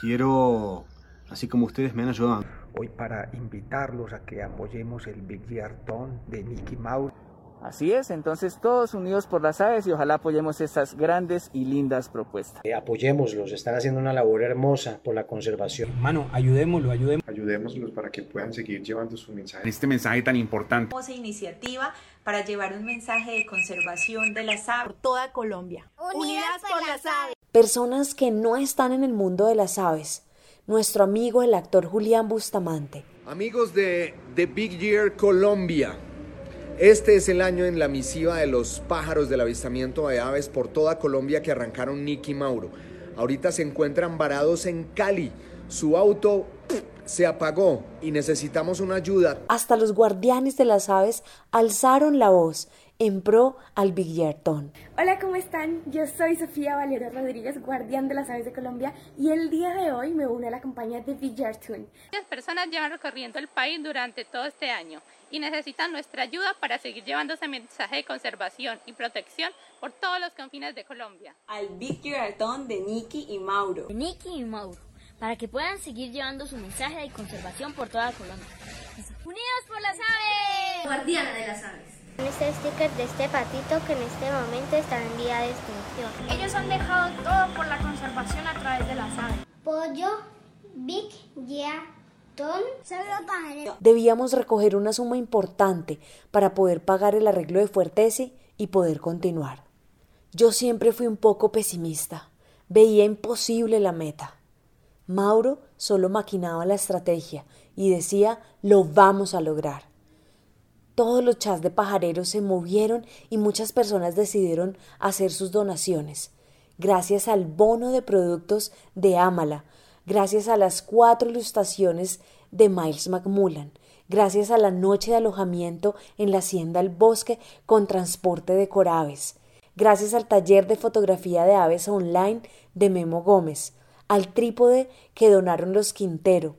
Quiero, así como ustedes me han ayudado. Hoy para invitarlos a que apoyemos el Big Year Ton de Nicky Mauro. Así es, entonces todos unidos por las aves y ojalá apoyemos estas grandes y lindas propuestas. Eh, apoyémoslos, están haciendo una labor hermosa por la conservación. Mano, ayudémoslo, ayudémoslo. Ayudémoslos para que puedan seguir llevando su mensaje. Este mensaje tan importante. Esa iniciativa para llevar un mensaje de conservación de las aves por toda Colombia. Unidas por las aves. Personas que no están en el mundo de las aves. Nuestro amigo el actor Julián Bustamante. Amigos de The Big Year Colombia Este es el año en la misiva de los pájaros del avistamiento de aves por toda Colombia que arrancaron Nicky y Mauro. Ahorita se encuentran varados en Cali. Su auto se apagó y necesitamos una ayuda. Hasta los guardianes de las aves alzaron la voz en pro al Biggerton. Hola, ¿cómo están? Yo soy Sofía Valero Rodríguez, guardián de las aves de Colombia, y el día de hoy me uno a la campaña de Biggerton. Muchas personas llevan recorriendo el país durante todo este año y necesitan nuestra ayuda para seguir llevando ese mensaje de conservación y protección por todos los confines de Colombia. Al Big de Nicky y Mauro. Nicky y Mauro, para que puedan seguir llevando su mensaje de conservación por toda Colombia. ¡Unidos por las aves! Guardiana de las aves. Este sticker de este patito que en este momento está en vía de extinción. Ellos han dejado todo por la conservación a través de las aves. Pollo, Big Yeah, Debíamos recoger una suma importante para poder pagar el arreglo de Fuertese y poder continuar. Yo siempre fui un poco pesimista. Veía imposible la meta. Mauro solo maquinaba la estrategia y decía, lo vamos a lograr. Todos los chats de pajareros se movieron y muchas personas decidieron hacer sus donaciones. Gracias al bono de productos de Amala, gracias a las cuatro ilustraciones de Miles McMullan, gracias a la noche de alojamiento en la hacienda El Bosque con transporte de coraves, gracias al taller de fotografía de aves online de Memo Gómez, al trípode que donaron los Quintero,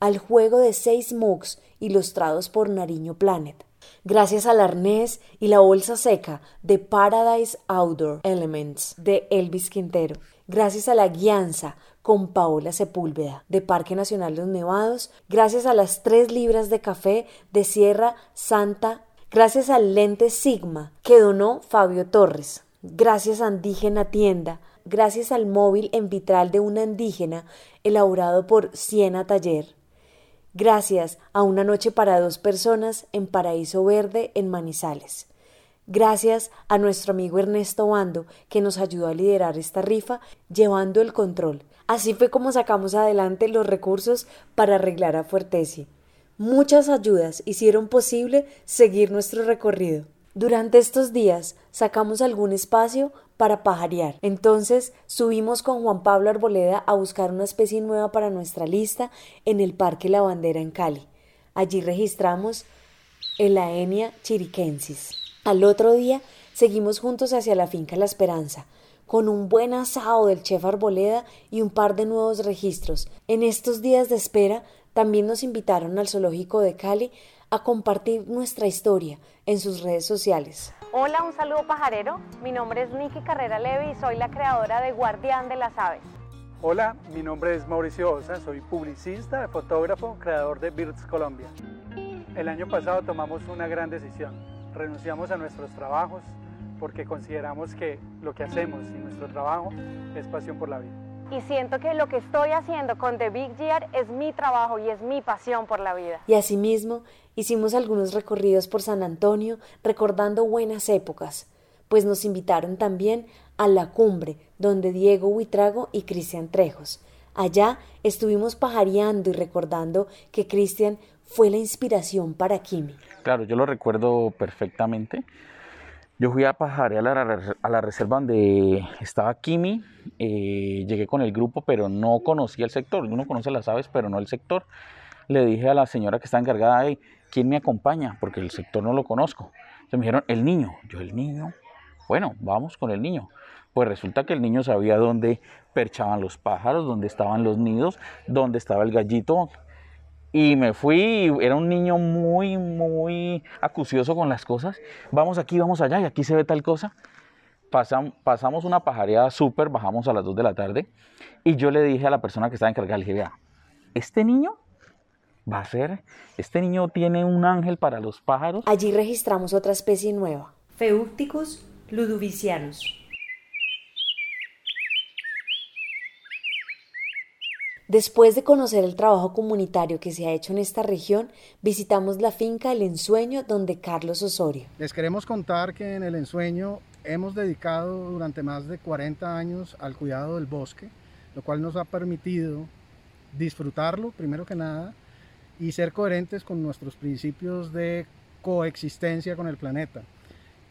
al juego de seis mugs ilustrados por Nariño Planet, gracias al arnés y la bolsa seca de Paradise Outdoor Elements de Elvis Quintero, gracias a la guianza con Paola Sepúlveda de Parque Nacional Los Nevados, gracias a las tres libras de café de Sierra Santa, gracias al lente Sigma que donó Fabio Torres, gracias a Indígena Tienda, gracias al móvil en vitral de una indígena elaborado por Siena Taller, Gracias a una noche para dos personas en Paraíso Verde en Manizales. Gracias a nuestro amigo Ernesto Bando que nos ayudó a liderar esta rifa llevando el control. Así fue como sacamos adelante los recursos para arreglar a Fuertesi. Muchas ayudas hicieron posible seguir nuestro recorrido. Durante estos días sacamos algún espacio para pajarear. Entonces subimos con Juan Pablo Arboleda a buscar una especie nueva para nuestra lista en el Parque La Bandera en Cali. Allí registramos el Aenia chiriquensis. Al otro día seguimos juntos hacia la finca La Esperanza, con un buen asado del chef Arboleda y un par de nuevos registros. En estos días de espera también nos invitaron al zoológico de Cali a compartir nuestra historia en sus redes sociales. Hola, un saludo pajarero. Mi nombre es Niki Carrera Levy y soy la creadora de Guardián de las Aves. Hola, mi nombre es Mauricio Osa, soy publicista, fotógrafo, creador de Birds Colombia. El año pasado tomamos una gran decisión. Renunciamos a nuestros trabajos porque consideramos que lo que hacemos y nuestro trabajo es pasión por la vida. Y siento que lo que estoy haciendo con The Big Year es mi trabajo y es mi pasión por la vida. Y asimismo, Hicimos algunos recorridos por San Antonio recordando buenas épocas, pues nos invitaron también a la cumbre, donde Diego Huitrago y Cristian Trejos. Allá estuvimos pajareando y recordando que Cristian fue la inspiración para Kimi. Claro, yo lo recuerdo perfectamente. Yo fui a pajarear a la, a la reserva donde estaba Kimi, eh, llegué con el grupo, pero no conocía el sector. Uno conoce las aves, pero no el sector. Le dije a la señora que está encargada, de ¿quién me acompaña? Porque el sector no lo conozco. Entonces me dijeron, el niño. Yo, el niño. Bueno, vamos con el niño. Pues resulta que el niño sabía dónde perchaban los pájaros, dónde estaban los nidos, dónde estaba el gallito. Y me fui, era un niño muy, muy acucioso con las cosas. Vamos aquí, vamos allá, y aquí se ve tal cosa. pasamos una pajareada súper, bajamos a las 2 de la tarde. Y yo le dije a la persona que estaba encargada, le dije, vea, este niño va a ser, este niño tiene un ángel para los pájaros. Allí registramos otra especie nueva, Feúcticus ludovicianus. Después de conocer el trabajo comunitario que se ha hecho en esta región, visitamos la finca El Ensueño donde Carlos Osorio. Les queremos contar que en El Ensueño hemos dedicado durante más de 40 años al cuidado del bosque, lo cual nos ha permitido disfrutarlo, primero que nada, y ser coherentes con nuestros principios de coexistencia con el planeta.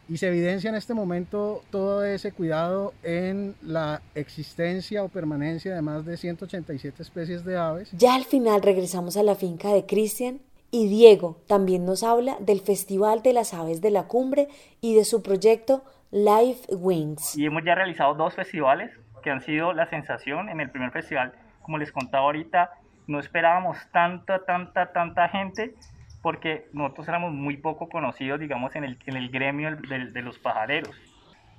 Y se evidencia en este momento todo ese cuidado en la existencia o permanencia de más de 187 especies de aves. Ya al final regresamos a la finca de Cristian y Diego también nos habla del Festival de las Aves de la Cumbre y de su proyecto Life Wings. Y hemos ya realizado dos festivales que han sido la sensación. En el primer festival, como les contaba ahorita, no esperábamos tanta, tanta, tanta gente porque nosotros éramos muy poco conocidos, digamos, en el, en el gremio de, de, los pajareros.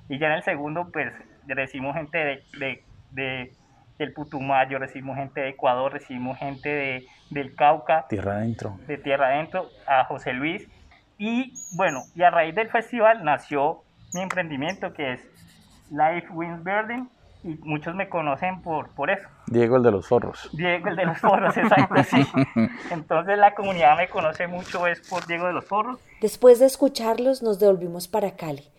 Y ya en el segundo, pues, recibimos gente de, de, de del Putumayo, recibimos gente de Ecuador, recibimos gente de, del Cauca. Tierra adentro. De Tierra adentro, a José Luis. Y bueno, y a raíz del festival nació mi emprendimiento que es Life Wings Birding, y muchos me conocen por, por eso. Diego el de los forros. Diego el de los forros, exacto, sí. Entonces la comunidad me conoce mucho es por Diego de los forros. Después de escucharlos nos devolvimos para Cali.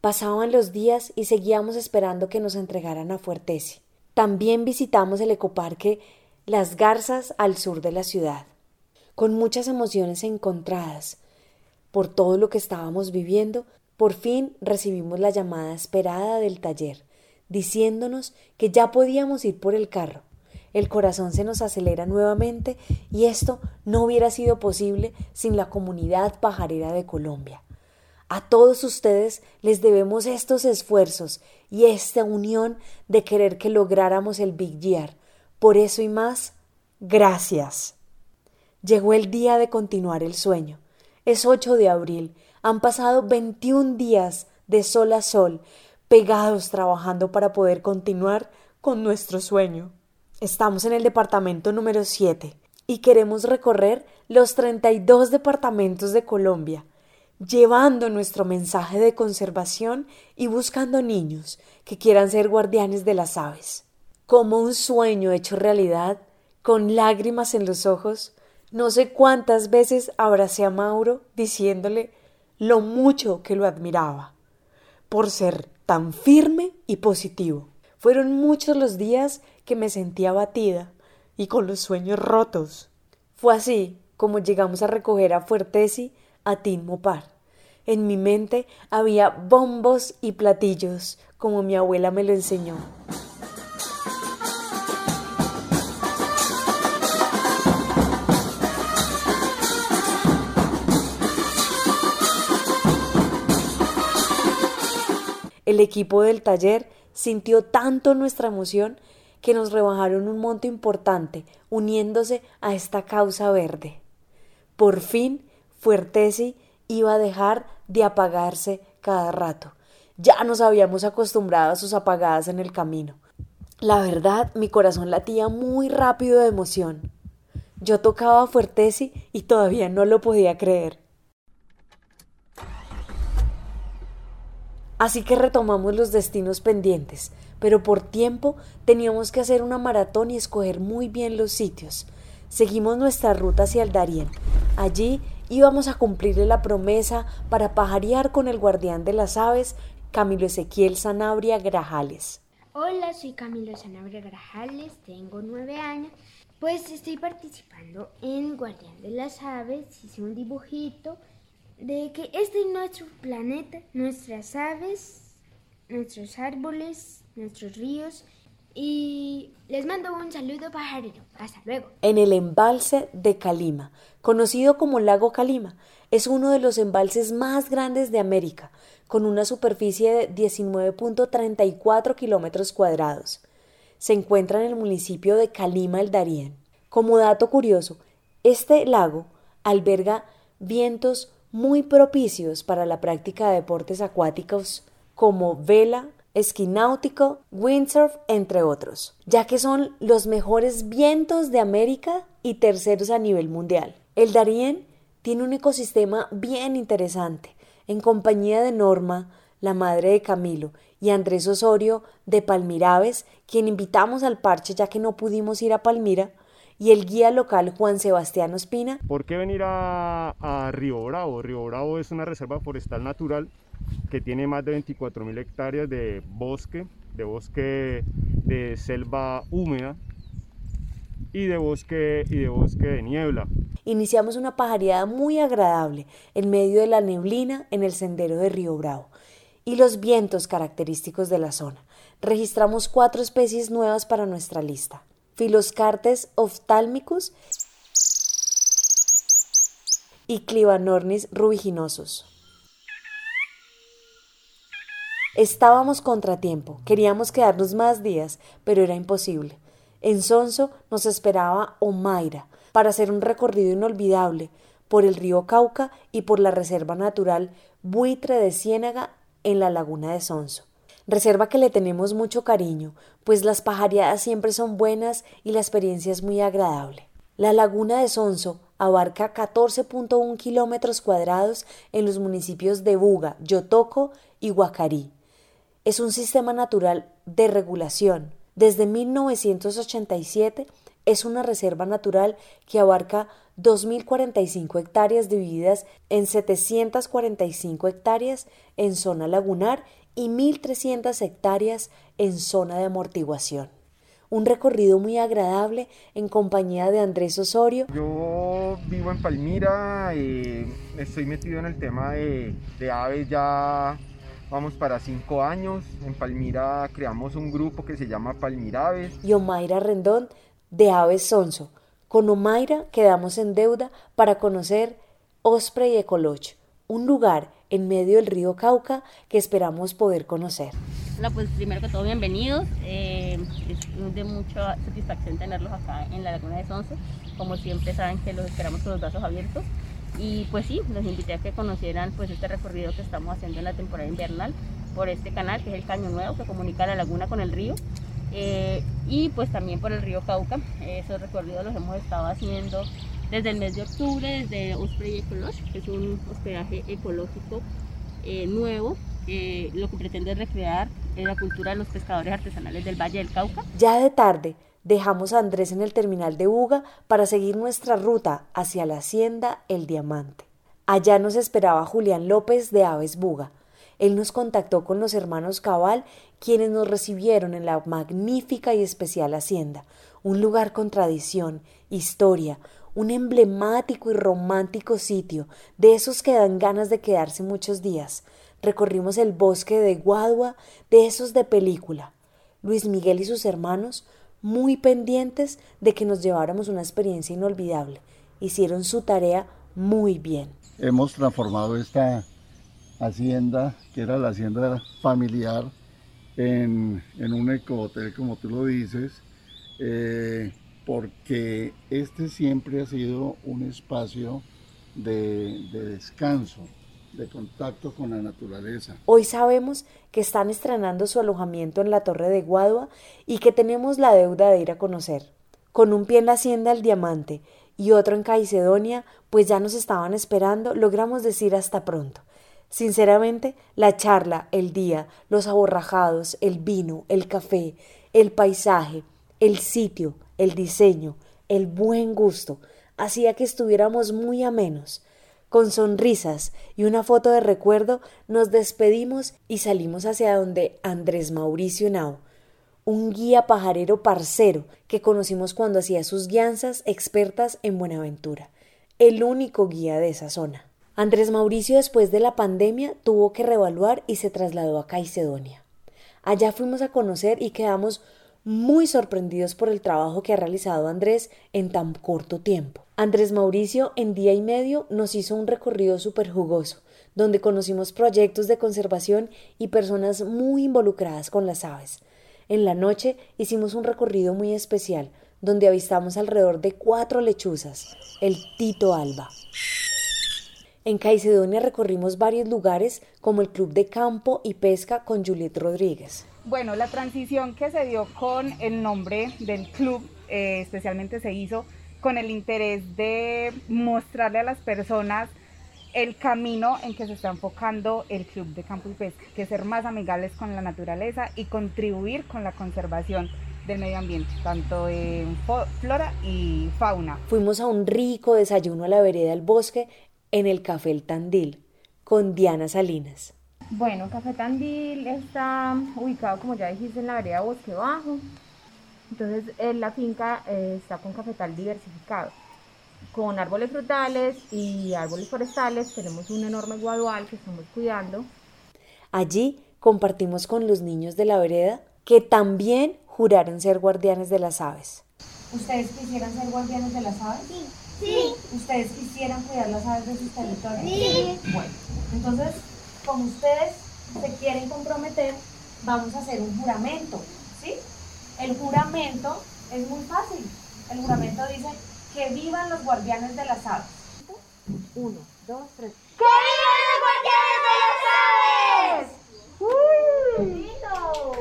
Pasaban los días y seguíamos esperando que nos entregaran a Fuertesi. También visitamos el ecoparque Las Garzas al sur de la ciudad, con muchas emociones encontradas. Por todo lo que estábamos viviendo, por fin recibimos la llamada esperada del taller diciéndonos que ya podíamos ir por el carro. El corazón se nos acelera nuevamente y esto no hubiera sido posible sin la comunidad pajarera de Colombia. A todos ustedes les debemos estos esfuerzos y esta unión de querer que lográramos el Big Year. Por eso y más, gracias. Llegó el día de continuar el sueño. Es 8 de abril. Han pasado 21 días de sol a sol pegados trabajando para poder continuar con nuestro sueño. Estamos en el departamento número 7 y queremos recorrer los 32 departamentos de Colombia, llevando nuestro mensaje de conservación y buscando niños que quieran ser guardianes de las aves. Como un sueño hecho realidad, con lágrimas en los ojos, no sé cuántas veces abracé a Mauro diciéndole lo mucho que lo admiraba por ser tan firme y positivo. Fueron muchos los días que me sentía abatida y con los sueños rotos. Fue así como llegamos a recoger a Fuertesi a Tinmopar. En mi mente había bombos y platillos, como mi abuela me lo enseñó. El equipo del taller sintió tanto nuestra emoción que nos rebajaron un monto importante uniéndose a esta causa verde. Por fin, Fuertesi iba a dejar de apagarse cada rato. Ya nos habíamos acostumbrado a sus apagadas en el camino. La verdad, mi corazón latía muy rápido de emoción. Yo tocaba a Fuertesi y todavía no lo podía creer. Así que retomamos los destinos pendientes, pero por tiempo teníamos que hacer una maratón y escoger muy bien los sitios. Seguimos nuestra ruta hacia el Darién. Allí íbamos a cumplirle la promesa para pajarear con el guardián de las aves, Camilo Ezequiel Sanabria Grajales. Hola, soy Camilo Sanabria Grajales, tengo nueve años. Pues estoy participando en Guardián de las Aves, hice un dibujito de que este es nuestro planeta, nuestras aves, nuestros árboles, nuestros ríos. Y les mando un saludo pajarero. Hasta luego. En el embalse de Calima, conocido como Lago Calima, es uno de los embalses más grandes de América, con una superficie de 19.34 kilómetros cuadrados. Se encuentra en el municipio de Calima el Darién. Como dato curioso, este lago alberga vientos muy propicios para la práctica de deportes acuáticos como vela, esquí náutico, windsurf, entre otros, ya que son los mejores vientos de América y terceros a nivel mundial. El Darién tiene un ecosistema bien interesante, en compañía de Norma, la madre de Camilo, y Andrés Osorio de Palmiraves, quien invitamos al parche ya que no pudimos ir a Palmira, y el guía local Juan Sebastián Ospina. ¿Por qué venir a, a Río Bravo? Río Bravo es una reserva forestal natural que tiene más de 24.000 hectáreas de bosque, de bosque de selva húmeda y de bosque y de bosque de niebla. iniciamos una pajareada muy agradable en medio de la neblina en el sendero de Río Bravo y los vientos característicos de la zona. Registramos cuatro especies nuevas para nuestra lista. Filoscartes oftálmicus y Clivanornis rubiginosos. Estábamos contratiempo, queríamos quedarnos más días, pero era imposible. En Sonso nos esperaba Omaira para hacer un recorrido inolvidable por el río Cauca y por la reserva natural Buitre de Ciénaga en la laguna de Sonso. Reserva que le tenemos mucho cariño, pues las pajareadas siempre son buenas y la experiencia es muy agradable. La laguna de Sonso abarca 14.1 kilómetros cuadrados en los municipios de Buga, Yotoco y Huacarí es un sistema natural de regulación. Desde 1987 es una reserva natural que abarca 2.045 hectáreas divididas en 745 hectáreas en zona lagunar y 1.300 hectáreas en zona de amortiguación. Un recorrido muy agradable en compañía de Andrés Osorio. Yo vivo en Palmira, y estoy metido en el tema de, de aves ya Vamos para cinco años. En Palmira creamos un grupo que se llama Palmiraves. Y Omaira Rendón de Aves Sonso. Con Omaira quedamos en deuda para conocer Osprey Ecoloch, un lugar en medio del río Cauca que esperamos poder conocer. Hola, pues primero que todo bienvenidos. Eh, es de mucha satisfacción tenerlos acá en la Laguna de Sonso. Como siempre saben que los esperamos con los brazos abiertos. Y pues sí, los invité a que conocieran pues este recorrido que estamos haciendo en la temporada invernal por este canal que es el Caño Nuevo que comunica la laguna con el río. Eh, y pues también por el río Cauca. Esos recorridos los hemos estado haciendo desde el mes de octubre, desde Osprey Ecology, que es un hospedaje ecológico eh, nuevo, lo que pretende recrear la cultura de los pescadores artesanales del Valle del Cauca. Ya de tarde, Dejamos a Andrés en el terminal de Uga para seguir nuestra ruta hacia la hacienda El Diamante. Allá nos esperaba Julián López de Aves Buga. Él nos contactó con los hermanos Cabal, quienes nos recibieron en la magnífica y especial hacienda, un lugar con tradición, historia, un emblemático y romántico sitio, de esos que dan ganas de quedarse muchos días. Recorrimos el bosque de Guadua, de esos de película. Luis Miguel y sus hermanos muy pendientes de que nos lleváramos una experiencia inolvidable. Hicieron su tarea muy bien. Hemos transformado esta hacienda, que era la hacienda familiar, en, un ecohotel, como tú lo dices, eh, porque este siempre ha sido un espacio de descanso, de contacto con la naturaleza. Hoy sabemos que están estrenando su alojamiento en la Torre de Guadua y que tenemos la deuda de ir a conocer. Con un pie en la hacienda El Diamante y otro en Caicedonia, pues ya nos estaban esperando, logramos decir hasta pronto. Sinceramente, la charla, el día, los aborrajados, el vino, el café, el paisaje, el sitio, el diseño, el buen gusto, hacía que estuviéramos muy amenos. Con sonrisas y una foto de recuerdo nos despedimos y salimos hacia donde Andrés Mauricio Nau, un guía pajarero parcero que conocimos cuando hacía sus guianzas expertas en Buenaventura, el único guía de esa zona. Andrés Mauricio después de la pandemia tuvo que revaluar y se trasladó a Caicedonia. Allá fuimos a conocer y quedamos muy sorprendidos por el trabajo que ha realizado Andrés en tan corto tiempo. Andrés Mauricio en día y medio nos hizo un recorrido súper jugoso, donde conocimos proyectos de conservación y personas muy involucradas con las aves. En la noche hicimos un recorrido muy especial, donde avistamos alrededor de cuatro lechuzas, el Tito Alba. En Caicedonia recorrimos varios lugares como el Club de Campo y Pesca con Juliet Rodríguez. Bueno, la transición que se dio con el nombre del club eh, especialmente se hizo con el interés de mostrarle a las personas el camino en que se está enfocando el Club de Campo y Pesca, que es ser más amigables con la naturaleza y contribuir con la conservación del medio ambiente, tanto en flora y fauna. Fuimos a un rico desayuno a la vereda del bosque en el Café El Tandil con Diana Salinas. Bueno, Café Tandil está ubicado, como ya dijiste, en la vereda Bosque Bajo, entonces, la finca eh, está con cafetal diversificado. con árboles frutales y árboles forestales. Tenemos un enorme guadual que estamos cuidando. Allí compartimos con los niños de la vereda que también juraron ser guardianes de las aves. ¿Ustedes quisieran ser guardianes de las aves? Sí. Sí. ¿Ustedes quisieran cuidar las aves de sus territorios? Sí. Bueno, entonces, como ustedes se quieren comprometer, vamos a hacer un juramento, ¿sí? El juramento es muy fácil. El juramento dice que vivan los guardianes de las aves. Uno, dos, tres. ¡Que vivan los guardianes de las aves! ¡Uy!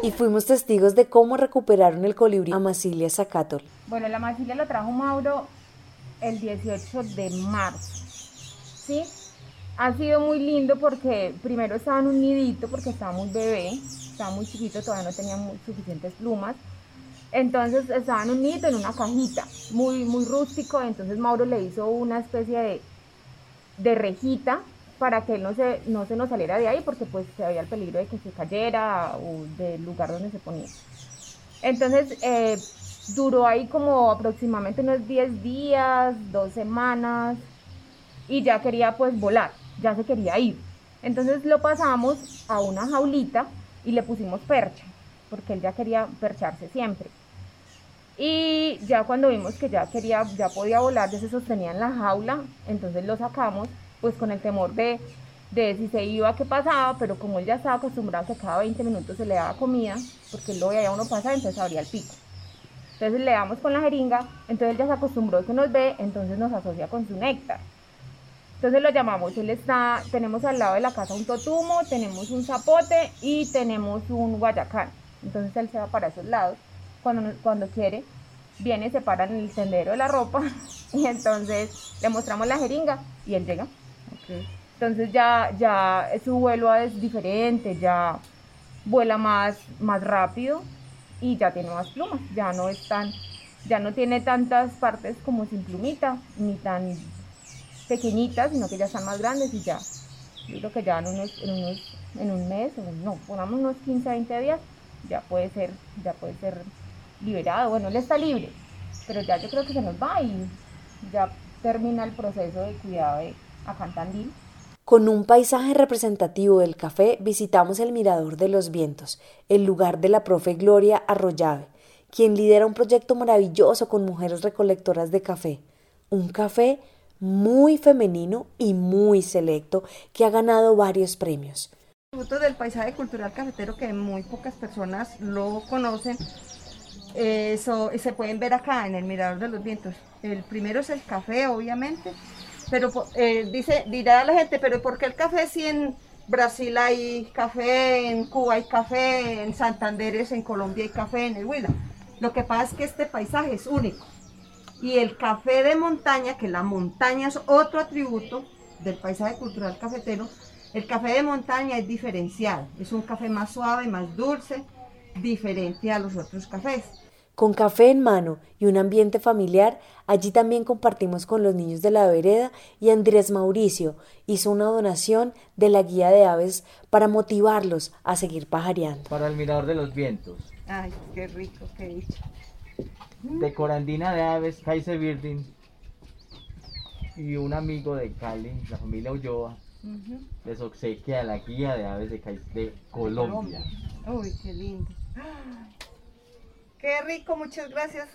Y fuimos testigos de cómo recuperaron el colibrí Amasilia zacatol. Bueno, la Amasilia lo trajo Mauro el 18 de marzo, ¿sí? Ha sido muy lindo porque primero estaba en un nidito porque estaba muy bebé, estaba muy chiquito, todavía no tenía suficientes plumas. Entonces estaba en un nidito, en una cajita, muy, muy rústico. Entonces Mauro le hizo una especie de, de rejita para que él no se, no se nos saliera de ahí porque pues se había el peligro de que se cayera o del lugar donde se ponía. Entonces eh, duró ahí como aproximadamente unos 10 días, dos semanas y ya quería pues volar, ya se quería ir. Entonces lo pasamos a una jaulita y le pusimos percha, porque él ya quería percharse siempre. Y ya cuando vimos que ya quería, ya podía volar, ya se sostenía en la jaula, entonces lo sacamos, pues con el temor de, de si se iba, qué pasaba, pero como él ya estaba acostumbrado que cada 20 minutos se le daba comida, porque él lo veía uno pasar, entonces abría el pico. Entonces le damos con la jeringa, entonces él ya se acostumbró que nos ve, entonces nos asocia con su néctar. Entonces lo llamamos, él está, tenemos al lado de la casa un totumo, tenemos un zapote y tenemos un guayacán. Entonces él se va para esos lados cuando, cuando quiere, viene, se para en el sendero de la ropa y entonces le mostramos la jeringa y él llega. Entonces ya, ya su vuelo es diferente, ya vuela más, más rápido y ya tiene más plumas, ya no es tan, ya no tiene tantas partes como sin plumita, ni tan pequeñitas, sino que ya están más grandes y ya, yo creo que ya en unos, en unos, en un mes, no, pongamos unos 15, 20 días, ya puede ser, ya puede ser liberado, bueno, él está libre, pero ya yo creo que se nos va y ya termina el proceso de cuidado de acá en Tandil. Con un paisaje representativo del café visitamos el Mirador de los Vientos, el lugar de la profe Gloria Arroyave, quien lidera un proyecto maravilloso con mujeres recolectoras de café. Un café muy femenino y muy selecto que ha ganado varios premios. Fruto del paisaje cultural cafetero que muy pocas personas lo conocen, eso se pueden ver acá en el Mirador de los Vientos. El primero es el café, obviamente, pero eh, dice, dirá la gente, pero ¿por qué el café si en Brasil hay café, en Cuba hay café, en Santander es en Colombia hay café, en el Huila? Lo que pasa es que este paisaje es único. Y el café de montaña, que la montaña es otro atributo del paisaje cultural cafetero, el café de montaña es diferencial, es un café más suave, más dulce, diferente a los otros cafés. Con café en mano y un ambiente familiar, allí también compartimos con los niños de la vereda y Andrés Mauricio hizo una donación de la guía de aves para motivarlos a seguir pajareando. Para el mirador de los vientos. Ay, qué rico, qué dicho. De Corandina de Aves, Kaiser Birding y un amigo de Cali, la familia Ulloa, les obsequia la guía de aves de, de Colombia. Uy, qué lindo. Qué rico, muchas gracias.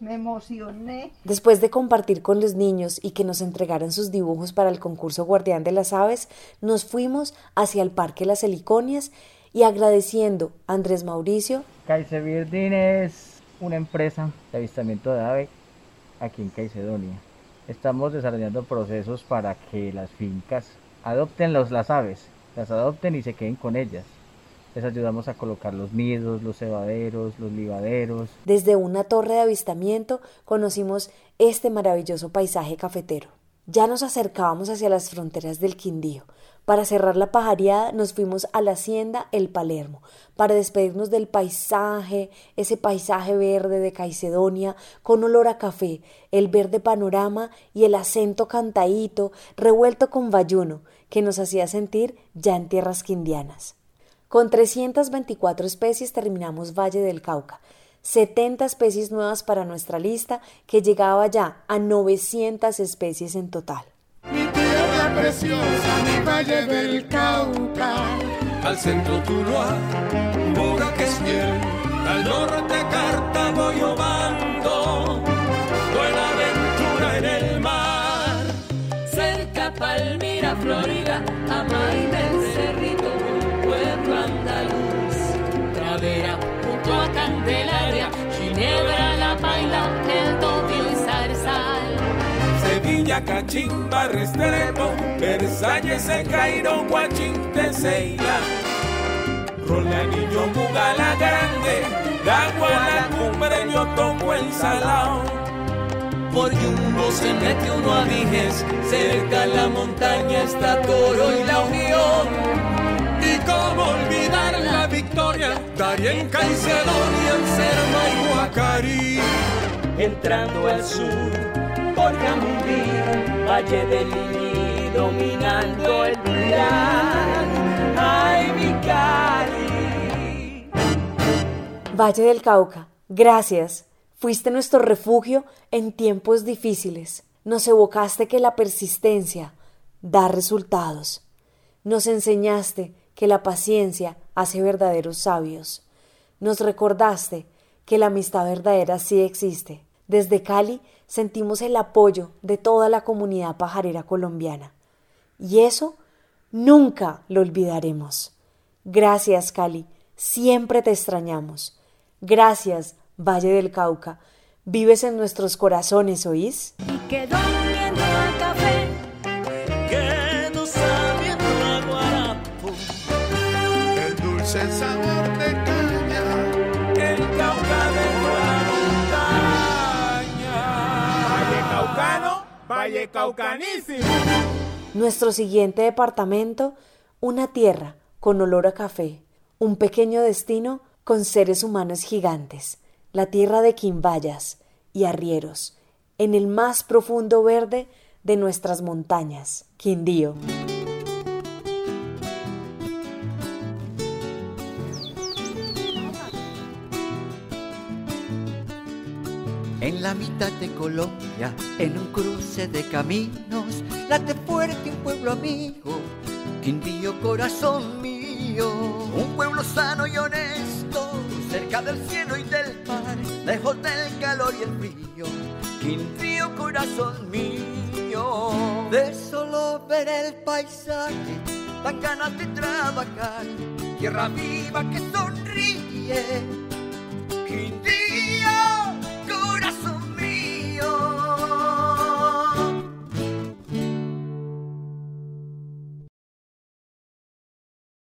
Me emocioné. Después de compartir con los niños y que nos entregaran sus dibujos para el concurso Guardián de las Aves, nos fuimos hacia el Parque Las Heliconias y agradeciendo a Andrés Mauricio. Caicebirdin es una empresa de avistamiento de ave aquí en Caicedonia. Estamos desarrollando procesos para que las fincas adopten los, las aves, las adopten y se queden con ellas les ayudamos a colocar los nidos, los cebaderos, los libaderos. Desde una torre de avistamiento conocimos este maravilloso paisaje cafetero. Ya nos acercábamos hacia las fronteras del Quindío. Para cerrar la pajareada nos fuimos a la hacienda El Palermo, para despedirnos del paisaje, ese paisaje verde de Caicedonia, con olor a café, el verde panorama y el acento cantadito, revuelto con bayuno, que nos hacía sentir ya en tierras quindianas. Con 324 especies terminamos Valle del Cauca. 70 especies nuevas para nuestra lista que llegaba ya a 900 especies en total. Preciosa, mi valle del Cauca, al centro Tuluá, que es fiel, al norte Cartago y Obando, Buenaventura en el mar, cerca Palmira, Florida, Sevilla, Cachimba, Restrepo, Versalles, Cairo, Guachín, Teseila. Rolanillo, Mugala Grande, Gagua, La Cumbre, yo toco el Salao. Por Yumbo se mete uno a Dijes, cerca la montaña está Toro y La Unión. Y cómo olvidar la victoria, Darien, Caicedonia, Serma y Guacarí. Entrando al sur, por Jamundí, Valle del Lili, dominando el plan. Ay, mi Cali. Valle del Cauca, gracias. Fuiste nuestro refugio en tiempos difíciles. Nos evocaste que la persistencia da resultados. Nos enseñaste que la paciencia hace verdaderos sabios. Nos recordaste que la amistad verdadera sí existe. Desde Cali sentimos el apoyo de toda la comunidad pajarera colombiana. Y eso nunca lo olvidaremos. Gracias, Cali. Siempre te extrañamos. Gracias, Valle del Cauca. Vives en nuestros corazones, ¿oís? Valle Caucanísimo. Nuestro siguiente departamento, una tierra con olor a café, un pequeño destino con seres humanos gigantes, la tierra de quimbayas y arrieros, en el más profundo verde de nuestras montañas, Quindío. En la mitad de Colombia, en un cruce de caminos, late fuerte un pueblo amigo, Quindío corazón mío, un pueblo sano y honesto, cerca del cielo y del mar, lejos del calor y el frío, Quindío corazón mío. De solo ver el paisaje, dan ganas de trabajar, tierra viva que sonríe, Quindío